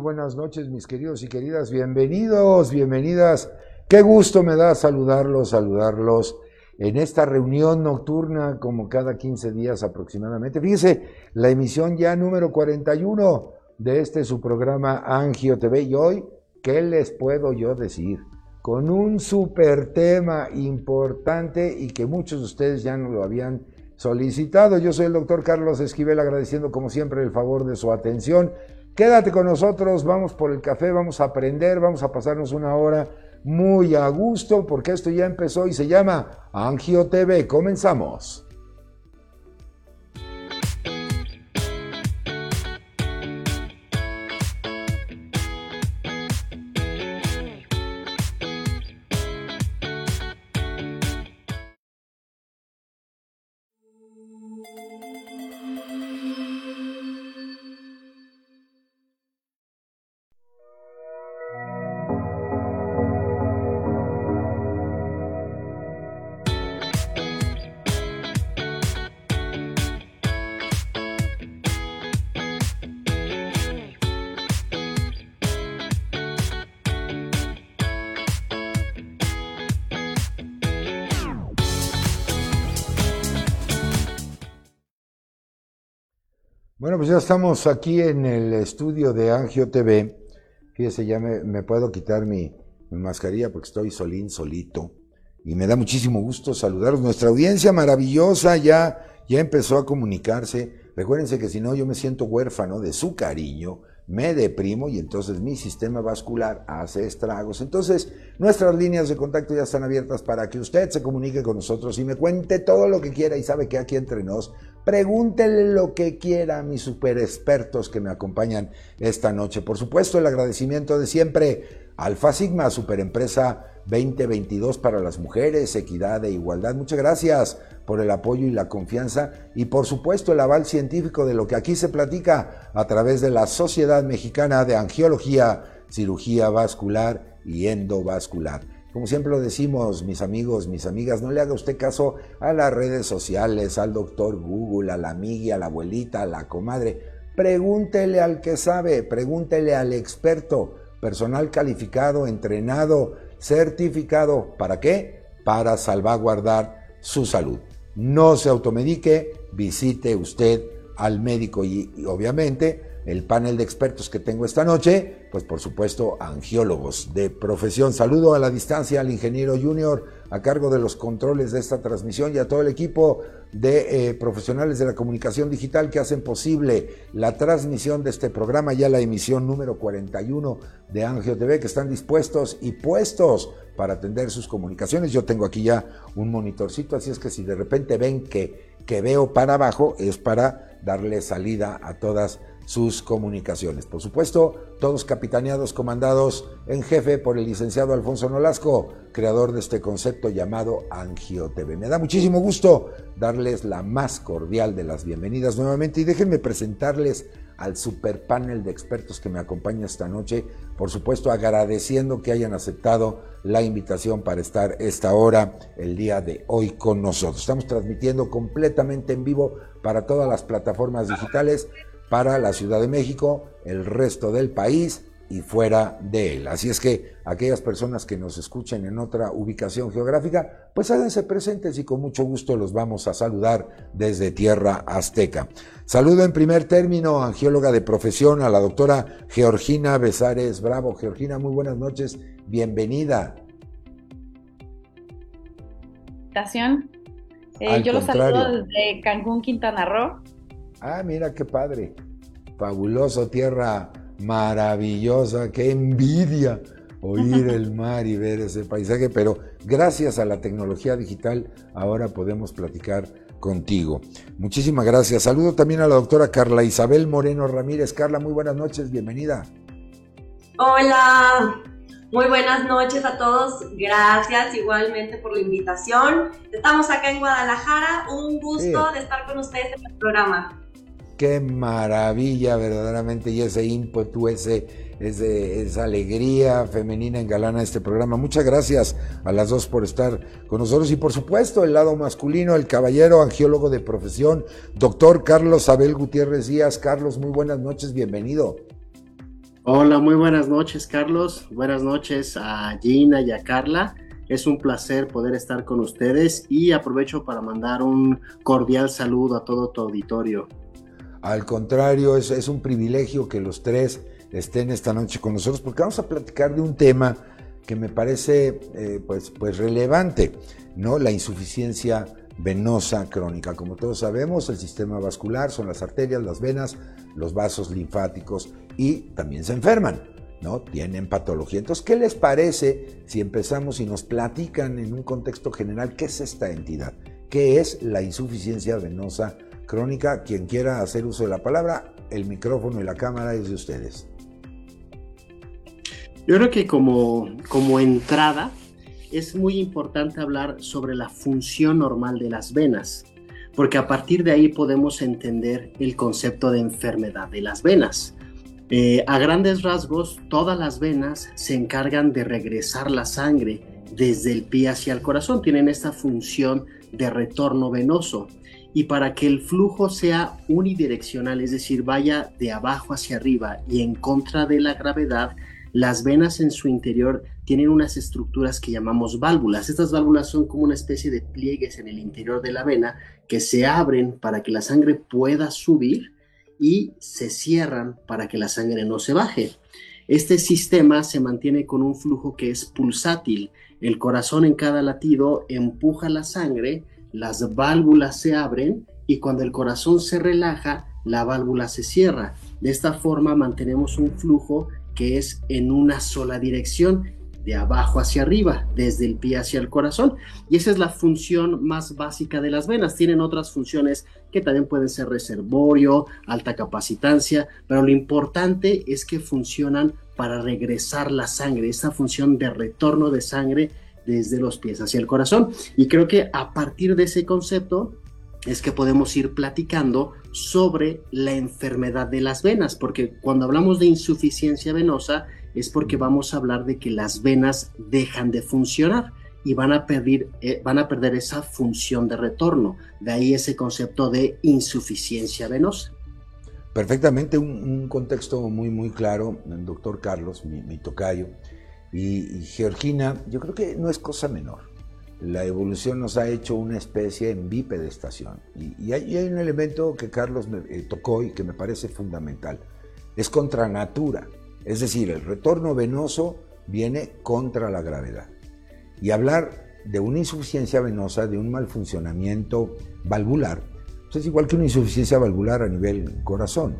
Buenas noches, mis queridos y queridas. Bienvenidos, bienvenidas. Qué gusto me da saludarlos, saludarlos en esta reunión nocturna como cada 15 días aproximadamente. Fíjese, la emisión ya número 41 de este su programa Angio TV y hoy, ¿qué les puedo yo decir? Con un super tema importante y que muchos de ustedes ya no lo habían solicitado. Yo soy el doctor Carlos Esquivel agradeciendo como siempre el favor de su atención Quédate con nosotros, vamos por el café, vamos a aprender, vamos a pasarnos una hora muy a gusto porque esto ya empezó y se llama Angio TV. Comenzamos. Estamos aquí en el estudio de Angio TV. Fíjese, ya me, puedo quitar mi, mascarilla porque estoy solín, solito. Y me da muchísimo gusto saludaros. Nuestra audiencia maravillosa ya, ya empezó a comunicarse. Recuérdense que si no, yo me siento huérfano de su cariño, me deprimo y entonces mi sistema vascular hace estragos. Entonces, nuestras líneas de contacto ya están abiertas para que usted se comunique con nosotros y me cuente todo lo que quiera y sabe que aquí entre nos Pregúntele lo que quiera a mis super expertos que me acompañan esta noche. Por supuesto, el agradecimiento de siempre. Alfa Sigma, Superempresa 2022 para las mujeres, equidad e igualdad. Muchas gracias por el apoyo y la confianza y por supuesto el aval científico de lo que aquí se platica a través de la Sociedad Mexicana de Angiología, Cirugía Vascular y Endovascular. Como siempre lo decimos, mis amigos, mis amigas, no le haga usted caso a las redes sociales, al doctor Google, a la amiga, a la abuelita, a la comadre. Pregúntele al que sabe, pregúntele al experto, personal calificado, entrenado, certificado. ¿Para qué? Para salvaguardar su salud. No se automedique, visite usted al médico y, obviamente el panel de expertos que tengo esta noche, pues por supuesto angiólogos de profesión. Saludo a la distancia al ingeniero junior a cargo de los controles de esta transmisión y a todo el equipo de eh, profesionales de la comunicación digital que hacen posible la transmisión de este programa, ya la emisión número 41 de Angio TV, que están dispuestos y puestos para atender sus comunicaciones. Yo tengo aquí ya un monitorcito, así es que si de repente ven que, que veo para abajo, es para darle salida a todas sus comunicaciones. Por supuesto, todos capitaneados, comandados en jefe por el licenciado Alfonso Nolasco, creador de este concepto llamado Angio TV. Me da muchísimo gusto darles la más cordial de las bienvenidas nuevamente y déjenme presentarles al super panel de expertos que me acompaña esta noche, por supuesto agradeciendo que hayan aceptado la invitación para estar esta hora el día de hoy con nosotros. Estamos transmitiendo completamente en vivo para todas las plataformas digitales para la Ciudad de México, el resto del país y fuera de él. Así es que aquellas personas que nos escuchen en otra ubicación geográfica, pues háganse presentes y con mucho gusto los vamos a saludar desde Tierra Azteca. Saludo en primer término, angióloga de profesión, a la doctora Georgina Besares Bravo. Georgina, muy buenas noches, bienvenida. Eh, yo los saludo desde Cancún, Quintana Roo. Ah, mira qué padre. Fabuloso, tierra maravillosa, qué envidia oír el mar y ver ese paisaje, pero gracias a la tecnología digital ahora podemos platicar contigo. Muchísimas gracias. Saludo también a la doctora Carla Isabel Moreno Ramírez. Carla, muy buenas noches, bienvenida. Hola, muy buenas noches a todos. Gracias igualmente por la invitación. Estamos acá en Guadalajara. Un gusto de estar con ustedes en el programa. Qué maravilla verdaderamente y ese ímpetu, ese, esa alegría femenina engalana este programa. Muchas gracias a las dos por estar con nosotros y por supuesto el lado masculino, el caballero angiólogo de profesión, doctor Carlos Abel Gutiérrez Díaz. Carlos, muy buenas noches, bienvenido. Hola, muy buenas noches, Carlos. Buenas noches a Gina y a Carla. Es un placer poder estar con ustedes y aprovecho para mandar un cordial saludo a todo tu auditorio. Al contrario, es, un privilegio que los tres estén esta noche con nosotros porque vamos a platicar de un tema que me parece eh, pues, pues relevante, ¿no? La insuficiencia venosa crónica. Como todos sabemos, el sistema vascular son las arterias, las venas, los vasos linfáticos y también se enferman, ¿no? Tienen patología. Entonces, ¿qué les parece si empezamos y nos platican en un contexto general qué es esta entidad? ¿Qué es la insuficiencia venosa crónica? Quien quiera hacer uso de la palabra, el micrófono y la cámara es de ustedes. Yo creo que como, como entrada es muy importante hablar sobre la función normal de las venas, porque a partir de ahí podemos entender el concepto de enfermedad de las venas. Eh, a grandes rasgos, todas las venas se encargan de regresar la sangre desde el pie hacia el corazón, tienen esta función de retorno venoso. Y para que el flujo sea unidireccional, es decir, vaya de abajo hacia arriba y en contra de la gravedad, las venas en su interior tienen unas estructuras que llamamos válvulas. Estas válvulas son como una especie de pliegues en el interior de la vena que se abren para que la sangre pueda subir y se cierran para que la sangre no se baje. Este sistema se mantiene con un flujo que es pulsátil. El corazón en cada latido empuja la sangre, las válvulas se abren y cuando el corazón se relaja, la válvula se cierra. De esta forma mantenemos un flujo que es en una sola dirección, de abajo hacia arriba, desde el pie hacia el corazón. Y esa es la función más básica de las venas. Tienen otras funciones que también pueden ser reservorio, alta capacitancia, pero lo importante es que funcionan para regresar la sangre, esa función de retorno de sangre desde los pies hacia el corazón. Y creo que a partir de ese concepto es que podemos ir platicando sobre la enfermedad de las venas, porque cuando hablamos de insuficiencia venosa es porque vamos a hablar de que las venas dejan de funcionar y van a perder, eh, van a perder esa función de retorno. De ahí ese concepto de insuficiencia venosa. Perfectamente, un, contexto muy, muy claro, doctor Carlos, mi, tocayo, y Georgina, yo creo que no es cosa menor la evolución nos ha hecho una especie en bipedestación. Y, y, hay, un elemento que Carlos me, eh, tocó y que me parece fundamental. Es contra natura. Es decir, el retorno venoso viene contra la gravedad. Y hablar de una insuficiencia venosa, de un mal funcionamiento valvular, pues es igual que una insuficiencia valvular a nivel corazón.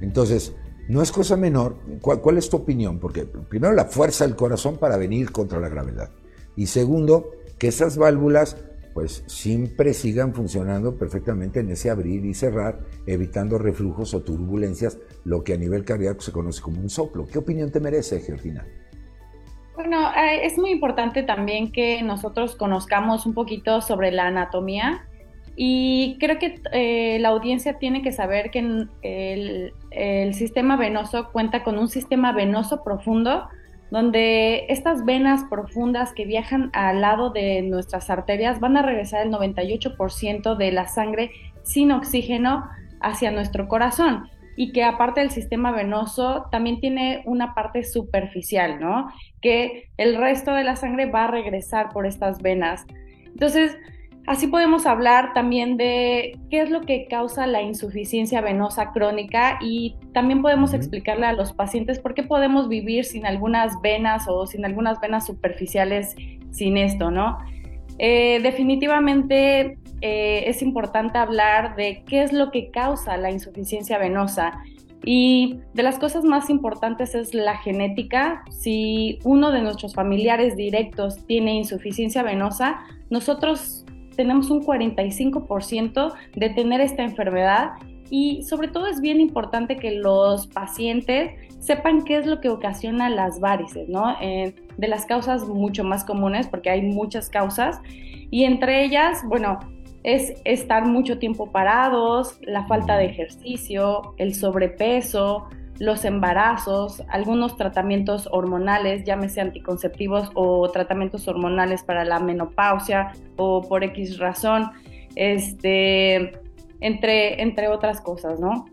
Entonces, no es cosa menor. ¿Cuál, ¿Cuál es tu opinión? Porque primero la fuerza del corazón para venir contra la gravedad. Y segundo, que esas válvulas pues siempre sigan funcionando perfectamente en ese abrir y cerrar, evitando reflujos o turbulencias, lo que a nivel cardíaco se conoce como un soplo. ¿Qué opinión te merece, Georgina? Bueno, eh, es muy importante también que nosotros conozcamos un poquito sobre la anatomía y creo que eh, la audiencia tiene que saber que el, el sistema venoso cuenta con un sistema venoso profundo donde estas venas profundas que viajan al lado de nuestras arterias van a regresar el 98% de la sangre sin oxígeno hacia nuestro corazón y que aparte del sistema venoso también tiene una parte superficial, ¿no? Que el resto de la sangre va a regresar por estas venas. Entonces, Así podemos hablar también de qué es lo que causa la insuficiencia venosa crónica y también podemos explicarle a los pacientes por qué podemos vivir sin algunas venas o sin algunas venas superficiales sin esto, ¿no? Eh, definitivamente eh, es importante hablar de qué es lo que causa la insuficiencia venosa. Y de las cosas más importantes es la genética. Si uno de nuestros familiares directos tiene insuficiencia venosa, nosotros tenemos un 45% de tener esta enfermedad y sobre todo es bien importante que los pacientes sepan qué es lo que ocasiona las varices, ¿no? Eh, de las causas mucho más comunes, porque hay muchas causas, y entre ellas, bueno, es estar mucho tiempo parados, la falta de ejercicio, el sobrepeso, los embarazos, algunos tratamientos hormonales, llámese anticonceptivos o tratamientos hormonales para la menopausia o por X razón, este, entre, entre otras cosas, ¿no?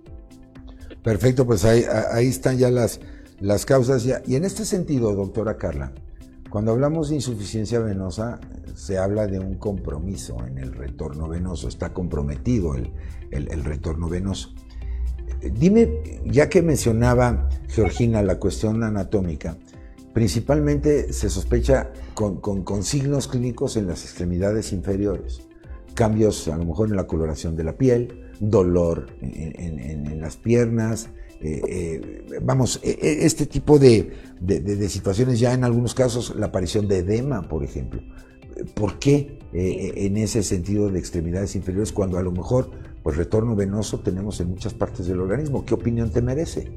Perfecto, pues ahí, ahí están ya las, las causas. Y en este sentido, doctora Carla, cuando hablamos de insuficiencia venosa, se habla de un compromiso en el retorno venoso, está comprometido el, el, retorno venoso. Dime, ya que mencionaba Georgina la cuestión anatómica, principalmente se sospecha con, con, signos clínicos en las extremidades inferiores, cambios a lo mejor en la coloración de la piel, dolor en, las piernas, eh, eh, vamos, e, e, este tipo de, situaciones, ya en algunos casos la aparición de edema, por ejemplo. ¿Por qué eh, en ese sentido de extremidades inferiores cuando a lo mejor pues retorno venoso tenemos en muchas partes del organismo? ¿Qué opinión te merece?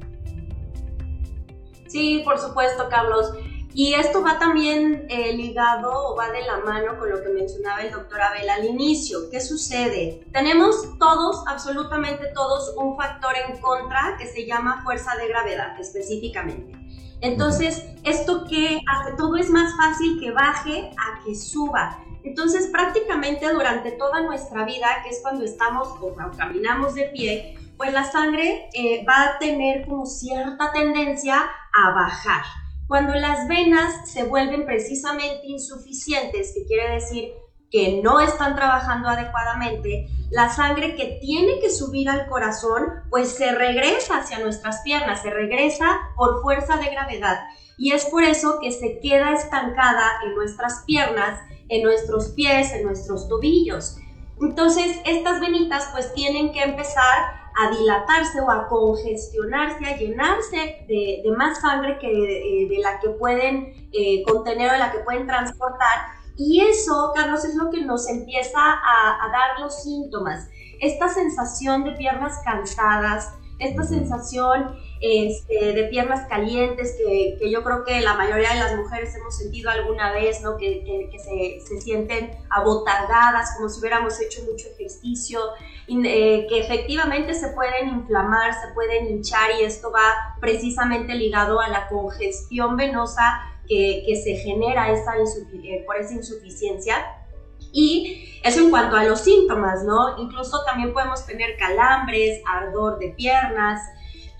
Sí, por supuesto, Carlos. Y esto va también eh, ligado o va de la mano con lo que mencionaba el doctor Abel al inicio. ¿Qué sucede? Tenemos todos, absolutamente todos, un factor en contra que se llama fuerza de gravedad específicamente. Entonces, ¿esto que hace? Todo es más fácil que baje a que suba. Entonces, prácticamente durante toda nuestra vida, que es cuando estamos o caminamos de pie, pues la sangre eh, va a tener como cierta tendencia a bajar. Cuando las venas se vuelven precisamente insuficientes, que quiere decir que no están trabajando adecuadamente, la sangre que tiene que subir al corazón, pues se regresa hacia nuestras piernas, se regresa por fuerza de gravedad. Y es por eso que se queda estancada en nuestras piernas, en nuestros pies, en nuestros tobillos. Entonces, estas venitas pues tienen que empezar a dilatarse o a congestionarse, a llenarse de, más sangre que de, la que pueden eh, contener o de la que pueden transportar. Y eso, Carlos, es lo que nos empieza a, dar los síntomas. Esta sensación de piernas cansadas, esta sensación este, de piernas calientes que, que, yo creo que la mayoría de las mujeres hemos sentido alguna vez, ¿no? que, que, se, se, sienten abotargadas, como si hubiéramos hecho mucho ejercicio, eh, que efectivamente se pueden inflamar, se pueden hinchar y esto va precisamente ligado a la congestión venosa que, se genera esa eh, por esa insuficiencia. Y eso en cuanto a los síntomas, ¿no? Incluso también podemos tener calambres, ardor de piernas,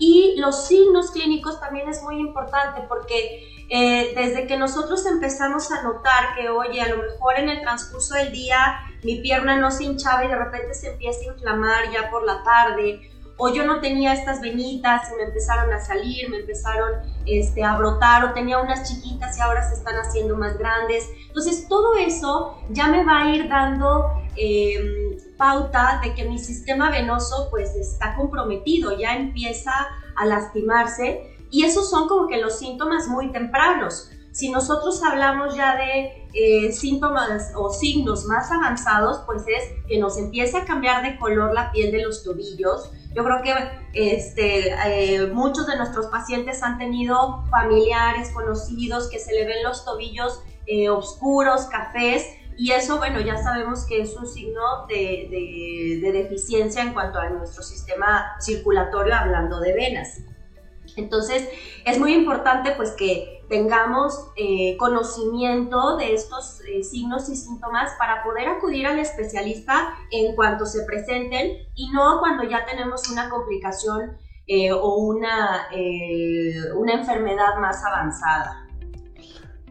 y los signos clínicos también es muy importante porque eh, desde que nosotros empezamos a notar que, oye, a lo mejor en el transcurso del día mi pierna no se hinchaba y de repente se empieza a inflamar ya por la tarde, o yo no tenía estas venitas y me empezaron a salir, me empezaron este, a brotar, o tenía unas chiquitas y ahora se están haciendo más grandes. Entonces todo eso ya me va a ir dando em, pauta de que mi sistema venoso pues está comprometido, ya empieza a lastimarse y esos son como que los síntomas muy tempranos. Si nosotros hablamos ya de eh, síntomas o signos más avanzados, pues es que nos empieza a cambiar de color la piel de los tobillos. Yo creo que este, eh, muchos de nuestros pacientes han tenido familiares, conocidos, que se le ven los tobillos eh, oscuros, cafés, y eso, bueno, ya sabemos que es un signo de, de deficiencia en cuanto a nuestro sistema circulatorio, hablando de venas. Entonces, es muy importante pues que tengamos eh, conocimiento de estos eh, signos y síntomas para poder acudir al especialista en cuanto se presenten y no cuando ya tenemos una complicación eh, o una, una enfermedad más avanzada.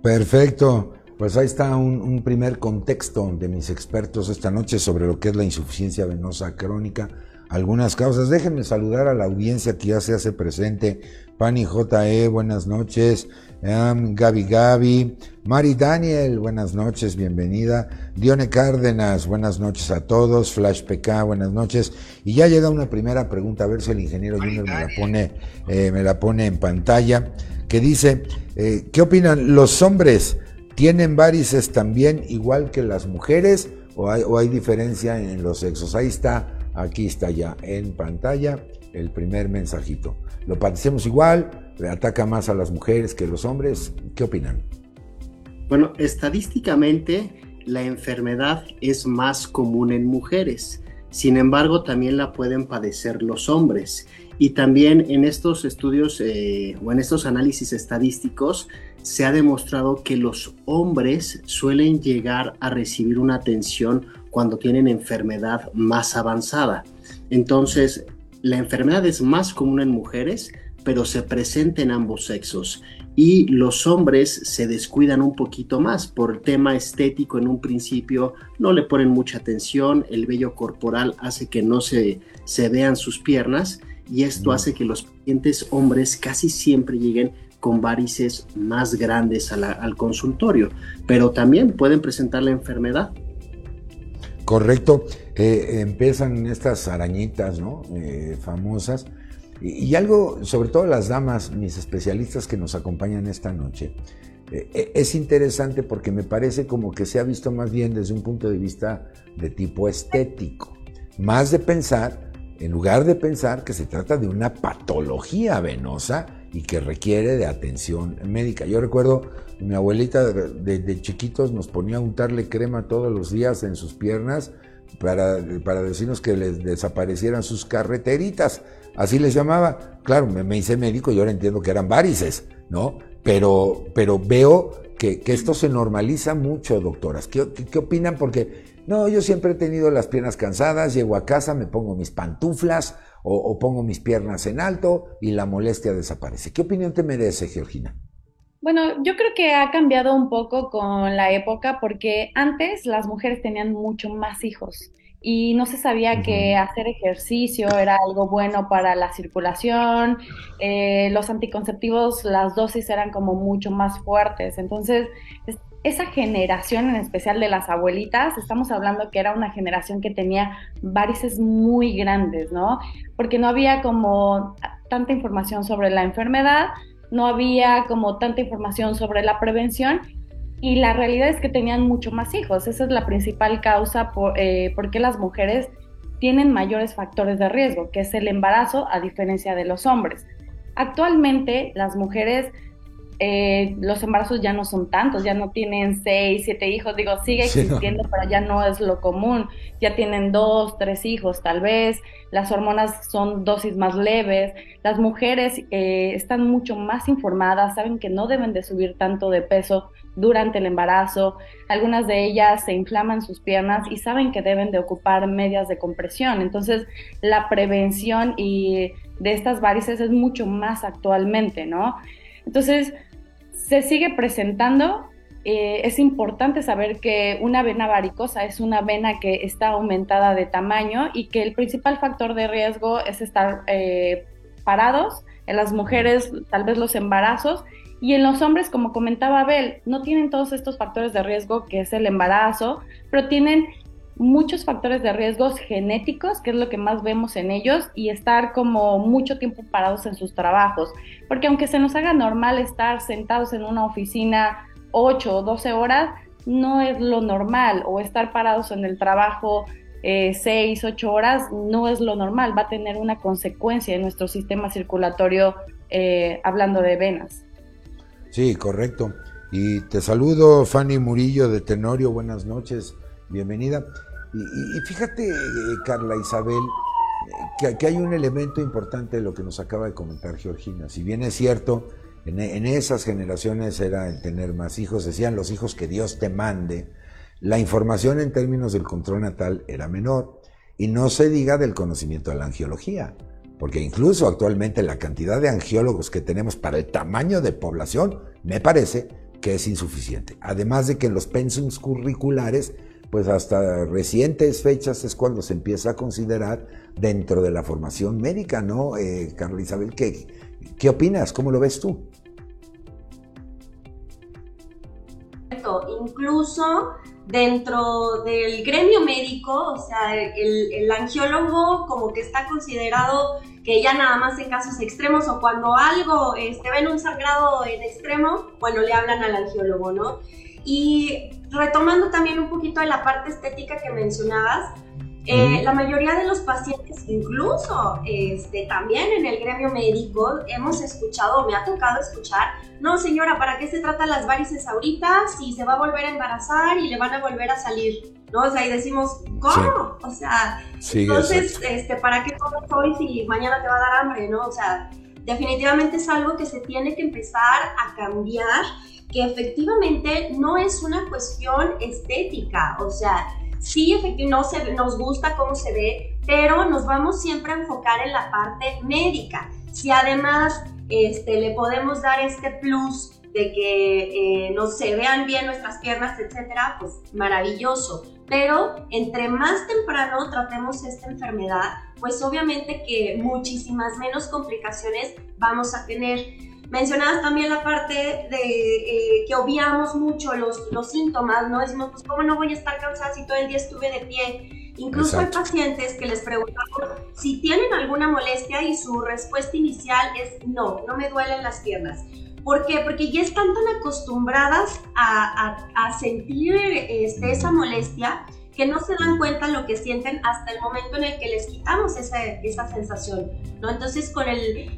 Perfecto. Pues ahí está un, un, primer contexto de mis expertos esta noche sobre lo que es la insuficiencia venosa crónica algunas causas. Déjenme saludar a la audiencia que ya se hace presente. Pani JE, buenas noches. Gaby Gaby. Mari Daniel, buenas noches, bienvenida. Dione Cárdenas, buenas noches a todos. Flash PK, buenas noches. Y ya llega una primera pregunta, a ver si el ingeniero Junior me la pone, eh, me la pone en pantalla, que dice, eh, ¿qué opinan? ¿Los hombres tienen varices también igual que las mujeres o hay, o hay diferencia en los sexos? Ahí está Aquí está ya en pantalla el primer mensajito. Lo padecemos igual, ataca más a las mujeres que a los hombres. ¿Qué opinan? Bueno, estadísticamente la enfermedad es más común en mujeres. Sin embargo, también la pueden padecer los hombres. Y también en estos estudios eh, o en estos análisis estadísticos se ha demostrado que los hombres suelen llegar a recibir una atención cuando tienen enfermedad más avanzada. Entonces, la enfermedad es más común en mujeres, pero se presenta en ambos sexos y los hombres se descuidan un poquito más por el tema estético en un principio, no le ponen mucha atención, el vello corporal hace que no se, se vean sus piernas y esto hace que los pacientes hombres casi siempre lleguen con varices más grandes al consultorio, pero también pueden presentar la enfermedad. Correcto, eh, empiezan estas arañitas, ¿no? Eh, famosas. Y, algo, sobre todo las damas, mis especialistas que nos acompañan esta noche, eh, eh, es interesante porque me parece como que se ha visto más bien desde un punto de vista de tipo estético, más de pensar, en lugar de pensar que se trata de una patología venosa y que requiere de atención médica. Yo recuerdo, mi abuelita de, chiquitos nos ponía a untarle crema todos los días en sus piernas para, para decirnos que les desaparecieran sus carreteritas así les llamaba. Claro, me, hice médico y ahora entiendo que eran varices, ¿no? Pero, pero veo que, esto se normaliza mucho, doctoras. ¿Qué, opinan? Porque, no, yo siempre he tenido las piernas cansadas, llego a casa, me pongo mis pantuflas o, o pongo mis piernas en alto y la molestia desaparece. ¿Qué opinión te merece, Georgina? Bueno, yo creo que ha cambiado un poco con la época porque antes las mujeres tenían mucho más hijos y no se sabía que hacer ejercicio era algo bueno para la circulación, eh, los anticonceptivos, las dosis eran como mucho más fuertes, entonces esa generación en especial de las abuelitas, estamos hablando que era una generación que tenía varices muy grandes, ¿no? Porque no había como tanta información sobre la enfermedad, no había como tanta información sobre la prevención y la realidad es que tenían mucho más hijos. Esa es la principal causa por, eh, qué las mujeres tienen mayores factores de riesgo, que es el embarazo a diferencia de los hombres. Actualmente las mujeres, eh, los embarazos ya no son tantos, ya no tienen seis, siete hijos, digo, sigue existiendo, pero ya no es lo común, ya tienen dos, tres hijos tal vez, las hormonas son dosis más leves, las mujeres eh, están mucho más informadas, saben que no deben de subir tanto de peso durante el embarazo. Algunas de ellas se inflaman sus piernas y saben que deben de ocupar medias de compresión. Entonces, la prevención y de estas varices es mucho más actualmente, ¿no? Entonces, se sigue presentando. Eh, es importante saber que una vena varicosa es una vena que está aumentada de tamaño y que el principal factor de riesgo es estar eh, parados. En las mujeres, tal vez los embarazos y en los hombres, como comentaba Abel, no tienen todos estos factores de riesgo que es el embarazo, pero tienen muchos factores de riesgos genéticos, que es lo que más vemos en ellos, y estar como mucho tiempo parados en sus trabajos. Porque aunque se nos haga normal estar sentados en una oficina 8 o 12 horas, no es lo normal, o estar parados en el trabajo eh, 6, 8 horas, no es lo normal, va a tener una consecuencia en nuestro sistema circulatorio eh, hablando de venas. Sí, correcto. Y te saludo, Fanny Murillo de Tenorio, buenas noches, bienvenida. Y, fíjate, Carla Isabel, que, hay un elemento importante de lo que nos acaba de comentar Georgina. Si bien es cierto, en, en esas generaciones era el tener más hijos, decían los hijos que Dios te mande, la información en términos del control natal era menor. Y no se diga del conocimiento de la angiología porque incluso actualmente la cantidad de angiólogos que tenemos para el tamaño de población me parece que es insuficiente. Además de que en los pensums curriculares, pues hasta recientes fechas es cuando se empieza a considerar dentro de la formación médica, ¿no? Eh, Carla Isabel, ¿qué, ¿qué opinas? ¿Cómo lo ves tú? Incluso dentro del gremio médico, o sea, el, angiólogo como que está considerado que ya nada más en casos extremos o cuando algo este, ven un sangrado en extremo, bueno, le hablan al angiólogo, ¿no? Y retomando también un poquito de la parte estética que mencionabas, eh, la mayoría de los pacientes, incluso este, también en el gremio médico, hemos escuchado, me ha tocado escuchar, no señora, ¿para qué se tratan las varices ahorita si se va a volver a embarazar y le van a volver a salir? ¿No? O sea, y decimos, ¿cómo? O sea, entonces, este, ¿para qué comes hoy si mañana te va a dar hambre? ¿No? O sea, definitivamente es algo que se tiene que empezar a cambiar, que efectivamente no es una cuestión estética, o sea, sí, efectivamente, no nos gusta cómo se ve, pero nos vamos siempre a enfocar en la parte médica. Si además este, le podemos dar este plus de que eh, no se vean bien nuestras piernas, etcétera, pues maravilloso. Pero entre más temprano tratemos esta enfermedad, pues obviamente que muchísimas menos complicaciones vamos a tener. Mencionabas también la parte de eh, que obviamos mucho los, los síntomas, ¿no? Decimos, pues, ¿cómo no voy a estar cansada si todo el día estuve de pie? Incluso hay pacientes que les preguntamos si tienen alguna molestia y su respuesta inicial es no, no me duelen las piernas. ¿Por qué? Porque ya están tan acostumbradas a, a, sentir este, esa molestia que no se dan cuenta lo que sienten hasta el momento en el que les quitamos esa, esa sensación, ¿no? Entonces con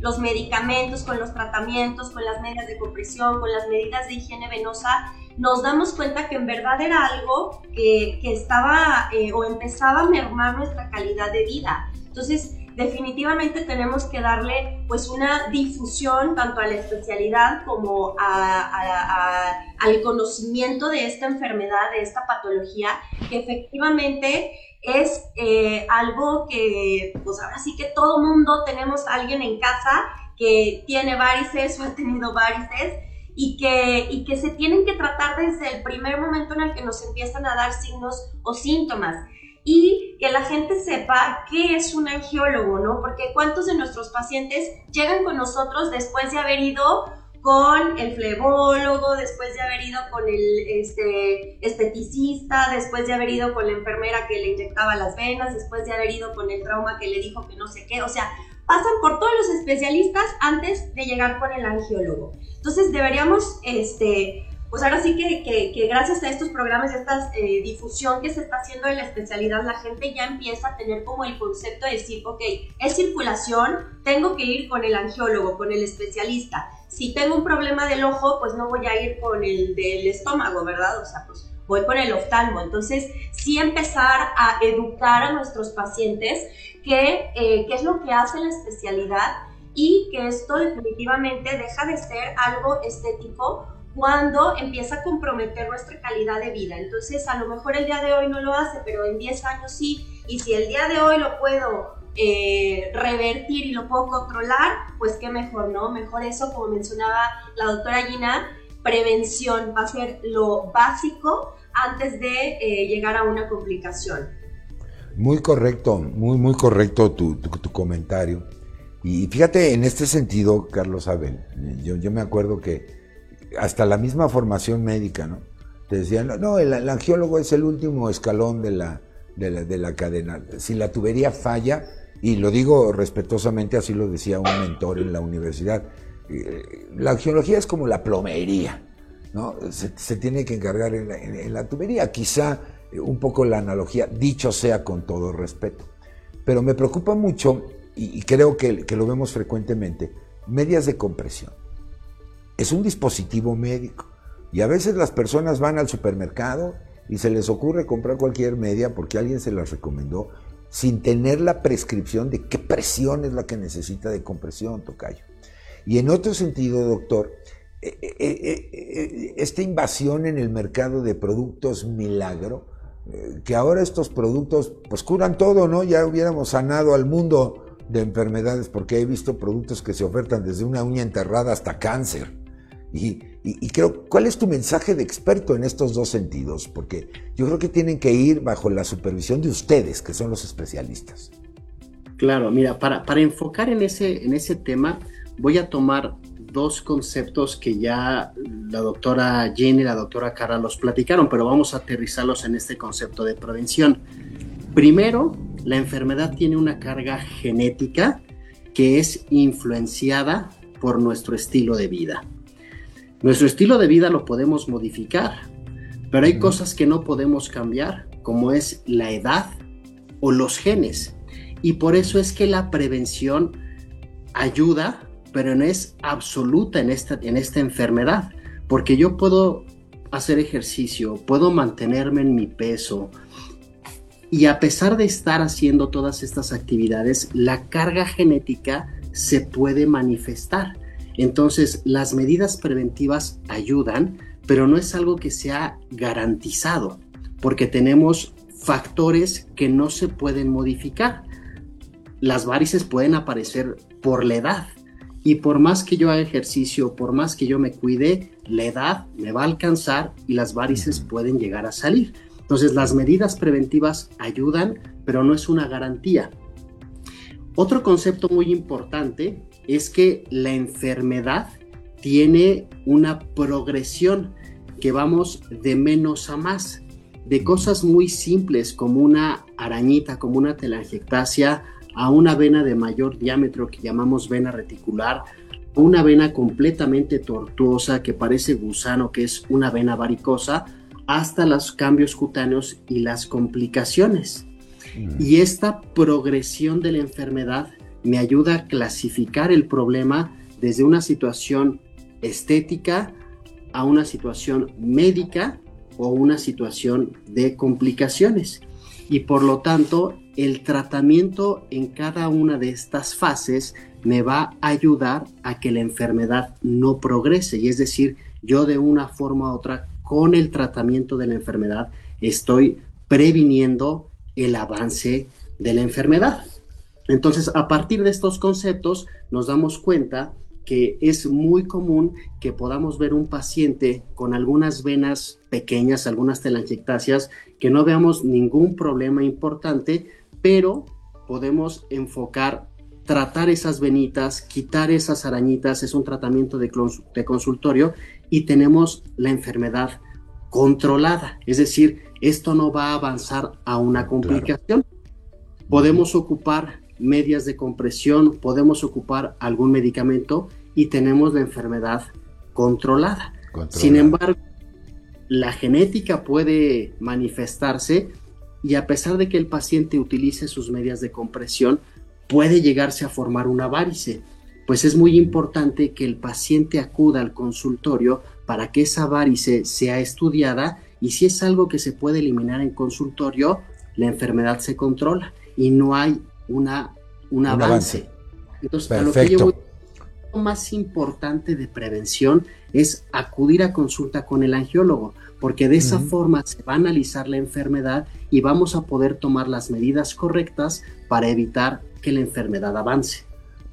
los medicamentos, con los tratamientos, con las medidas de compresión, con las medidas de higiene venosa, nos damos cuenta que en verdad era algo que, que estaba eh, o empezaba a mermar nuestra calidad de vida. Entonces, definitivamente tenemos que darle pues una difusión tanto a la especialidad como al conocimiento de esta enfermedad, de esta patología, que efectivamente es eh, algo que pues ahora sí que todo mundo tenemos alguien en casa que tiene varices o ha tenido varices y que, y que se tienen que tratar desde el primer momento en el que nos empiezan a dar signos o síntomas y que la gente sepa qué es un angiólogo, ¿no? Porque cuántos de nuestros pacientes llegan con nosotros después de haber ido con el flebólogo, después de haber ido con el este, esteticista, después de haber ido con la enfermera que le inyectaba las venas, después de haber ido con el trauma que le dijo que no sé qué, o sea, pasan por todos los especialistas antes de llegar con el angiólogo. Entonces deberíamos este, pues ahora sí que, gracias a estos programas y esta eh, difusión que se está haciendo de la especialidad, la gente ya empieza a tener como el concepto de decir, ok, es circulación, tengo que ir con el angiólogo, con el especialista. Si tengo un problema del ojo, pues no voy a ir con el del estómago, ¿verdad? O sea, pues voy con el oftalmo. Entonces, sí empezar a educar a nuestros pacientes que, eh, qué es lo que hace la especialidad y que esto definitivamente deja de ser algo estético cuando empieza a comprometer nuestra calidad de vida. Entonces, a lo mejor el día de hoy no lo hace, pero en 10 años sí. Y si el día de hoy lo puedo eh, revertir y lo puedo controlar, pues qué mejor, ¿no? Mejor eso, como mencionaba la doctora Gina, prevención va a ser lo básico antes de eh, llegar a una complicación. Muy correcto, muy, muy correcto tu, tu, comentario. Y fíjate, en este sentido, Carlos Abel, yo, yo me acuerdo que hasta la misma formación médica, ¿no? Te decían, no, el, angiólogo es el último escalón de la, de la, cadena. Si la tubería falla, y lo digo respetuosamente, así lo decía un mentor en la universidad, eh, la angiología es como la plomería, ¿no? Se, tiene que encargar en la, tubería. Quizá eh, un poco la analogía, dicho sea con todo respeto. Pero me preocupa mucho, y, creo que, que lo vemos frecuentemente, medias de compresión es un dispositivo médico. Y a veces las personas van al supermercado y se les ocurre comprar cualquier media porque alguien se las recomendó sin tener la prescripción de qué presión es la que necesita de compresión, tocayo. Y en otro sentido, doctor, eh, eh, eh, esta invasión en el mercado de productos milagro, que ahora estos productos pues curan todo, ¿no? Ya hubiéramos sanado al mundo de enfermedades porque he visto productos que se ofertan desde una uña enterrada hasta cáncer. Y, creo, ¿cuál es tu mensaje de experto en estos dos sentidos? Porque yo creo que tienen que ir bajo la supervisión de ustedes, que son los especialistas. Claro, mira, para, para enfocar en ese, en ese tema, voy a tomar dos conceptos que ya la doctora Jenny y la doctora Cara los platicaron, pero vamos a aterrizarlos en este concepto de prevención. Primero, la enfermedad tiene una carga genética que es influenciada por nuestro estilo de vida. Nuestro estilo de vida lo podemos modificar, pero hay cosas que no podemos cambiar, como es la edad o los genes. Y por eso es que la prevención ayuda, pero no es absoluta en esta, en esta enfermedad, porque yo puedo hacer ejercicio, puedo mantenerme en mi peso, y a pesar de estar haciendo todas estas actividades, la carga genética se puede manifestar. Entonces, las medidas preventivas ayudan, pero no es algo que sea garantizado, porque tenemos factores que no se pueden modificar. Las varices pueden aparecer por la edad, y por más que yo haga ejercicio, por más que yo me cuide, la edad me va a alcanzar y las varices pueden llegar a salir. Entonces las medidas preventivas ayudan, pero no es una garantía. Otro concepto muy importante es que la enfermedad tiene una progresión que vamos de menos a más, de cosas muy simples como una arañita, como una telangiectasia, a una vena de mayor diámetro que llamamos vena reticular, una vena completamente tortuosa que parece gusano, que es una vena varicosa, hasta los cambios cutáneos y las complicaciones. Mm. Y esta progresión de la enfermedad me ayuda a clasificar el problema desde una situación estética a una situación médica o una situación de complicaciones. Y por lo tanto, el tratamiento en cada una de estas fases me va a ayudar a que la enfermedad no progrese. Y es decir, yo de una forma u otra, con el tratamiento de la enfermedad, estoy previniendo el avance de la enfermedad. Entonces, a partir de estos conceptos, nos damos cuenta que es muy común que podamos ver un paciente con algunas venas pequeñas, algunas telangiectasias, que no veamos ningún problema importante, pero podemos enfocar, tratar esas venitas, quitar esas arañitas, es un tratamiento de, de consultorio y tenemos la enfermedad controlada, es decir, esto no va a avanzar a una complicación. Podemos ocupar medias de compresión, podemos ocupar algún medicamento y tenemos la enfermedad controlada. Sin embargo, la genética puede manifestarse y a pesar de que el paciente utilice sus medias de compresión, puede llegarse a formar una varice. Pues es muy importante que el paciente acuda al consultorio para que esa varice sea estudiada y si es algo que se puede eliminar en consultorio, la enfermedad se controla y no hay una, un, avance. Entonces, a lo que yo lo más importante de prevención es acudir a consulta con el angiólogo, porque de esa forma se va a analizar la enfermedad y vamos a poder tomar las medidas correctas para evitar que la enfermedad avance.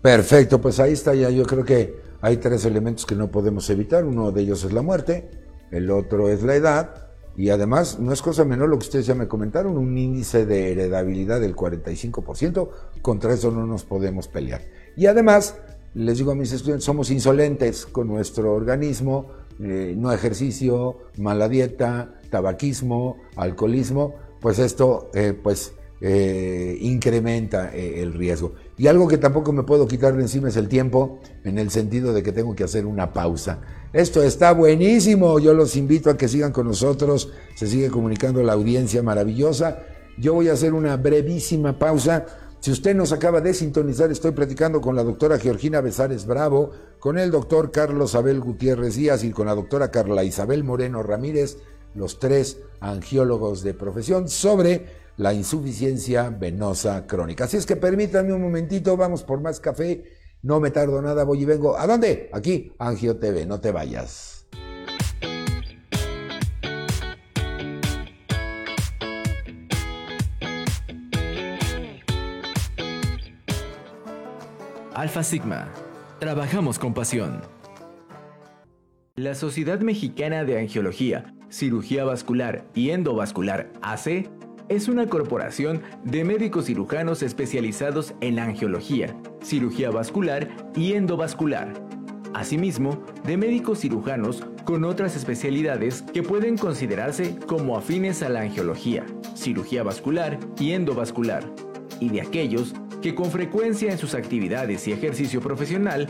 Perfecto, pues ahí está ya. Yo creo que hay tres elementos que no podemos evitar. Uno de ellos es la muerte, el otro es la edad y además, no es cosa menor lo que ustedes ya me comentaron, un índice de heredabilidad del 45%, contra eso no nos podemos pelear. Y además, les digo a mis estudiantes, somos insolentes con nuestro organismo, eh, no ejercicio, mala dieta, tabaquismo, alcoholismo, pues esto eh, pues eh, incrementa el riesgo. Y algo que tampoco me puedo quitar de encima es el tiempo, en el sentido de que tengo que hacer una pausa. Esto está buenísimo. Yo los invito a que sigan con nosotros. Se sigue comunicando la audiencia maravillosa. Yo voy a hacer una brevísima pausa. Si usted nos acaba de sintonizar, estoy platicando con la doctora Georgina Besares Bravo, con el doctor Carlos Abel Gutiérrez Díaz y con la doctora Carla Isabel Moreno Ramírez, los tres angiólogos de profesión, sobre la insuficiencia venosa crónica. Así es que permítanme un momentito, vamos por más café no me tardo nada, voy y vengo. ¿A dónde? Aquí, Angio TV, no te vayas. Alfa Sigma. Trabajamos con pasión. La Sociedad Mexicana de Angiología, Cirugía Vascular y Endovascular AC es una corporación de médicos cirujanos especializados en angiología, cirugía vascular y endovascular. Asimismo, de médicos cirujanos con otras especialidades que pueden considerarse como afines a la angiología, cirugía vascular y endovascular, y de aquellos que con frecuencia en sus actividades y ejercicio profesional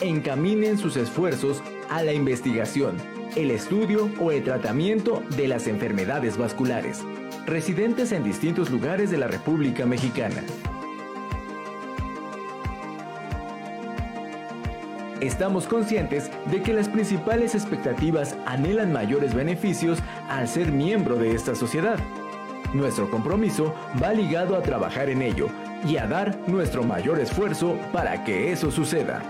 encaminen sus esfuerzos a la investigación, el estudio o el tratamiento de las enfermedades vasculares, residentes en distintos lugares de la República Mexicana. Estamos conscientes de que las principales expectativas anhelan mayores beneficios al ser miembro de esta sociedad. Nuestro compromiso va ligado a trabajar en ello y a dar nuestro mayor esfuerzo para que eso suceda.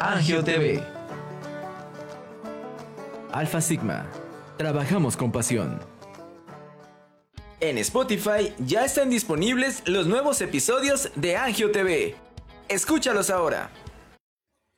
Angio TV Alfa Sigma. Trabajamos con pasión. En Spotify ya están disponibles los nuevos episodios de Angio TV. Escúchalos ahora.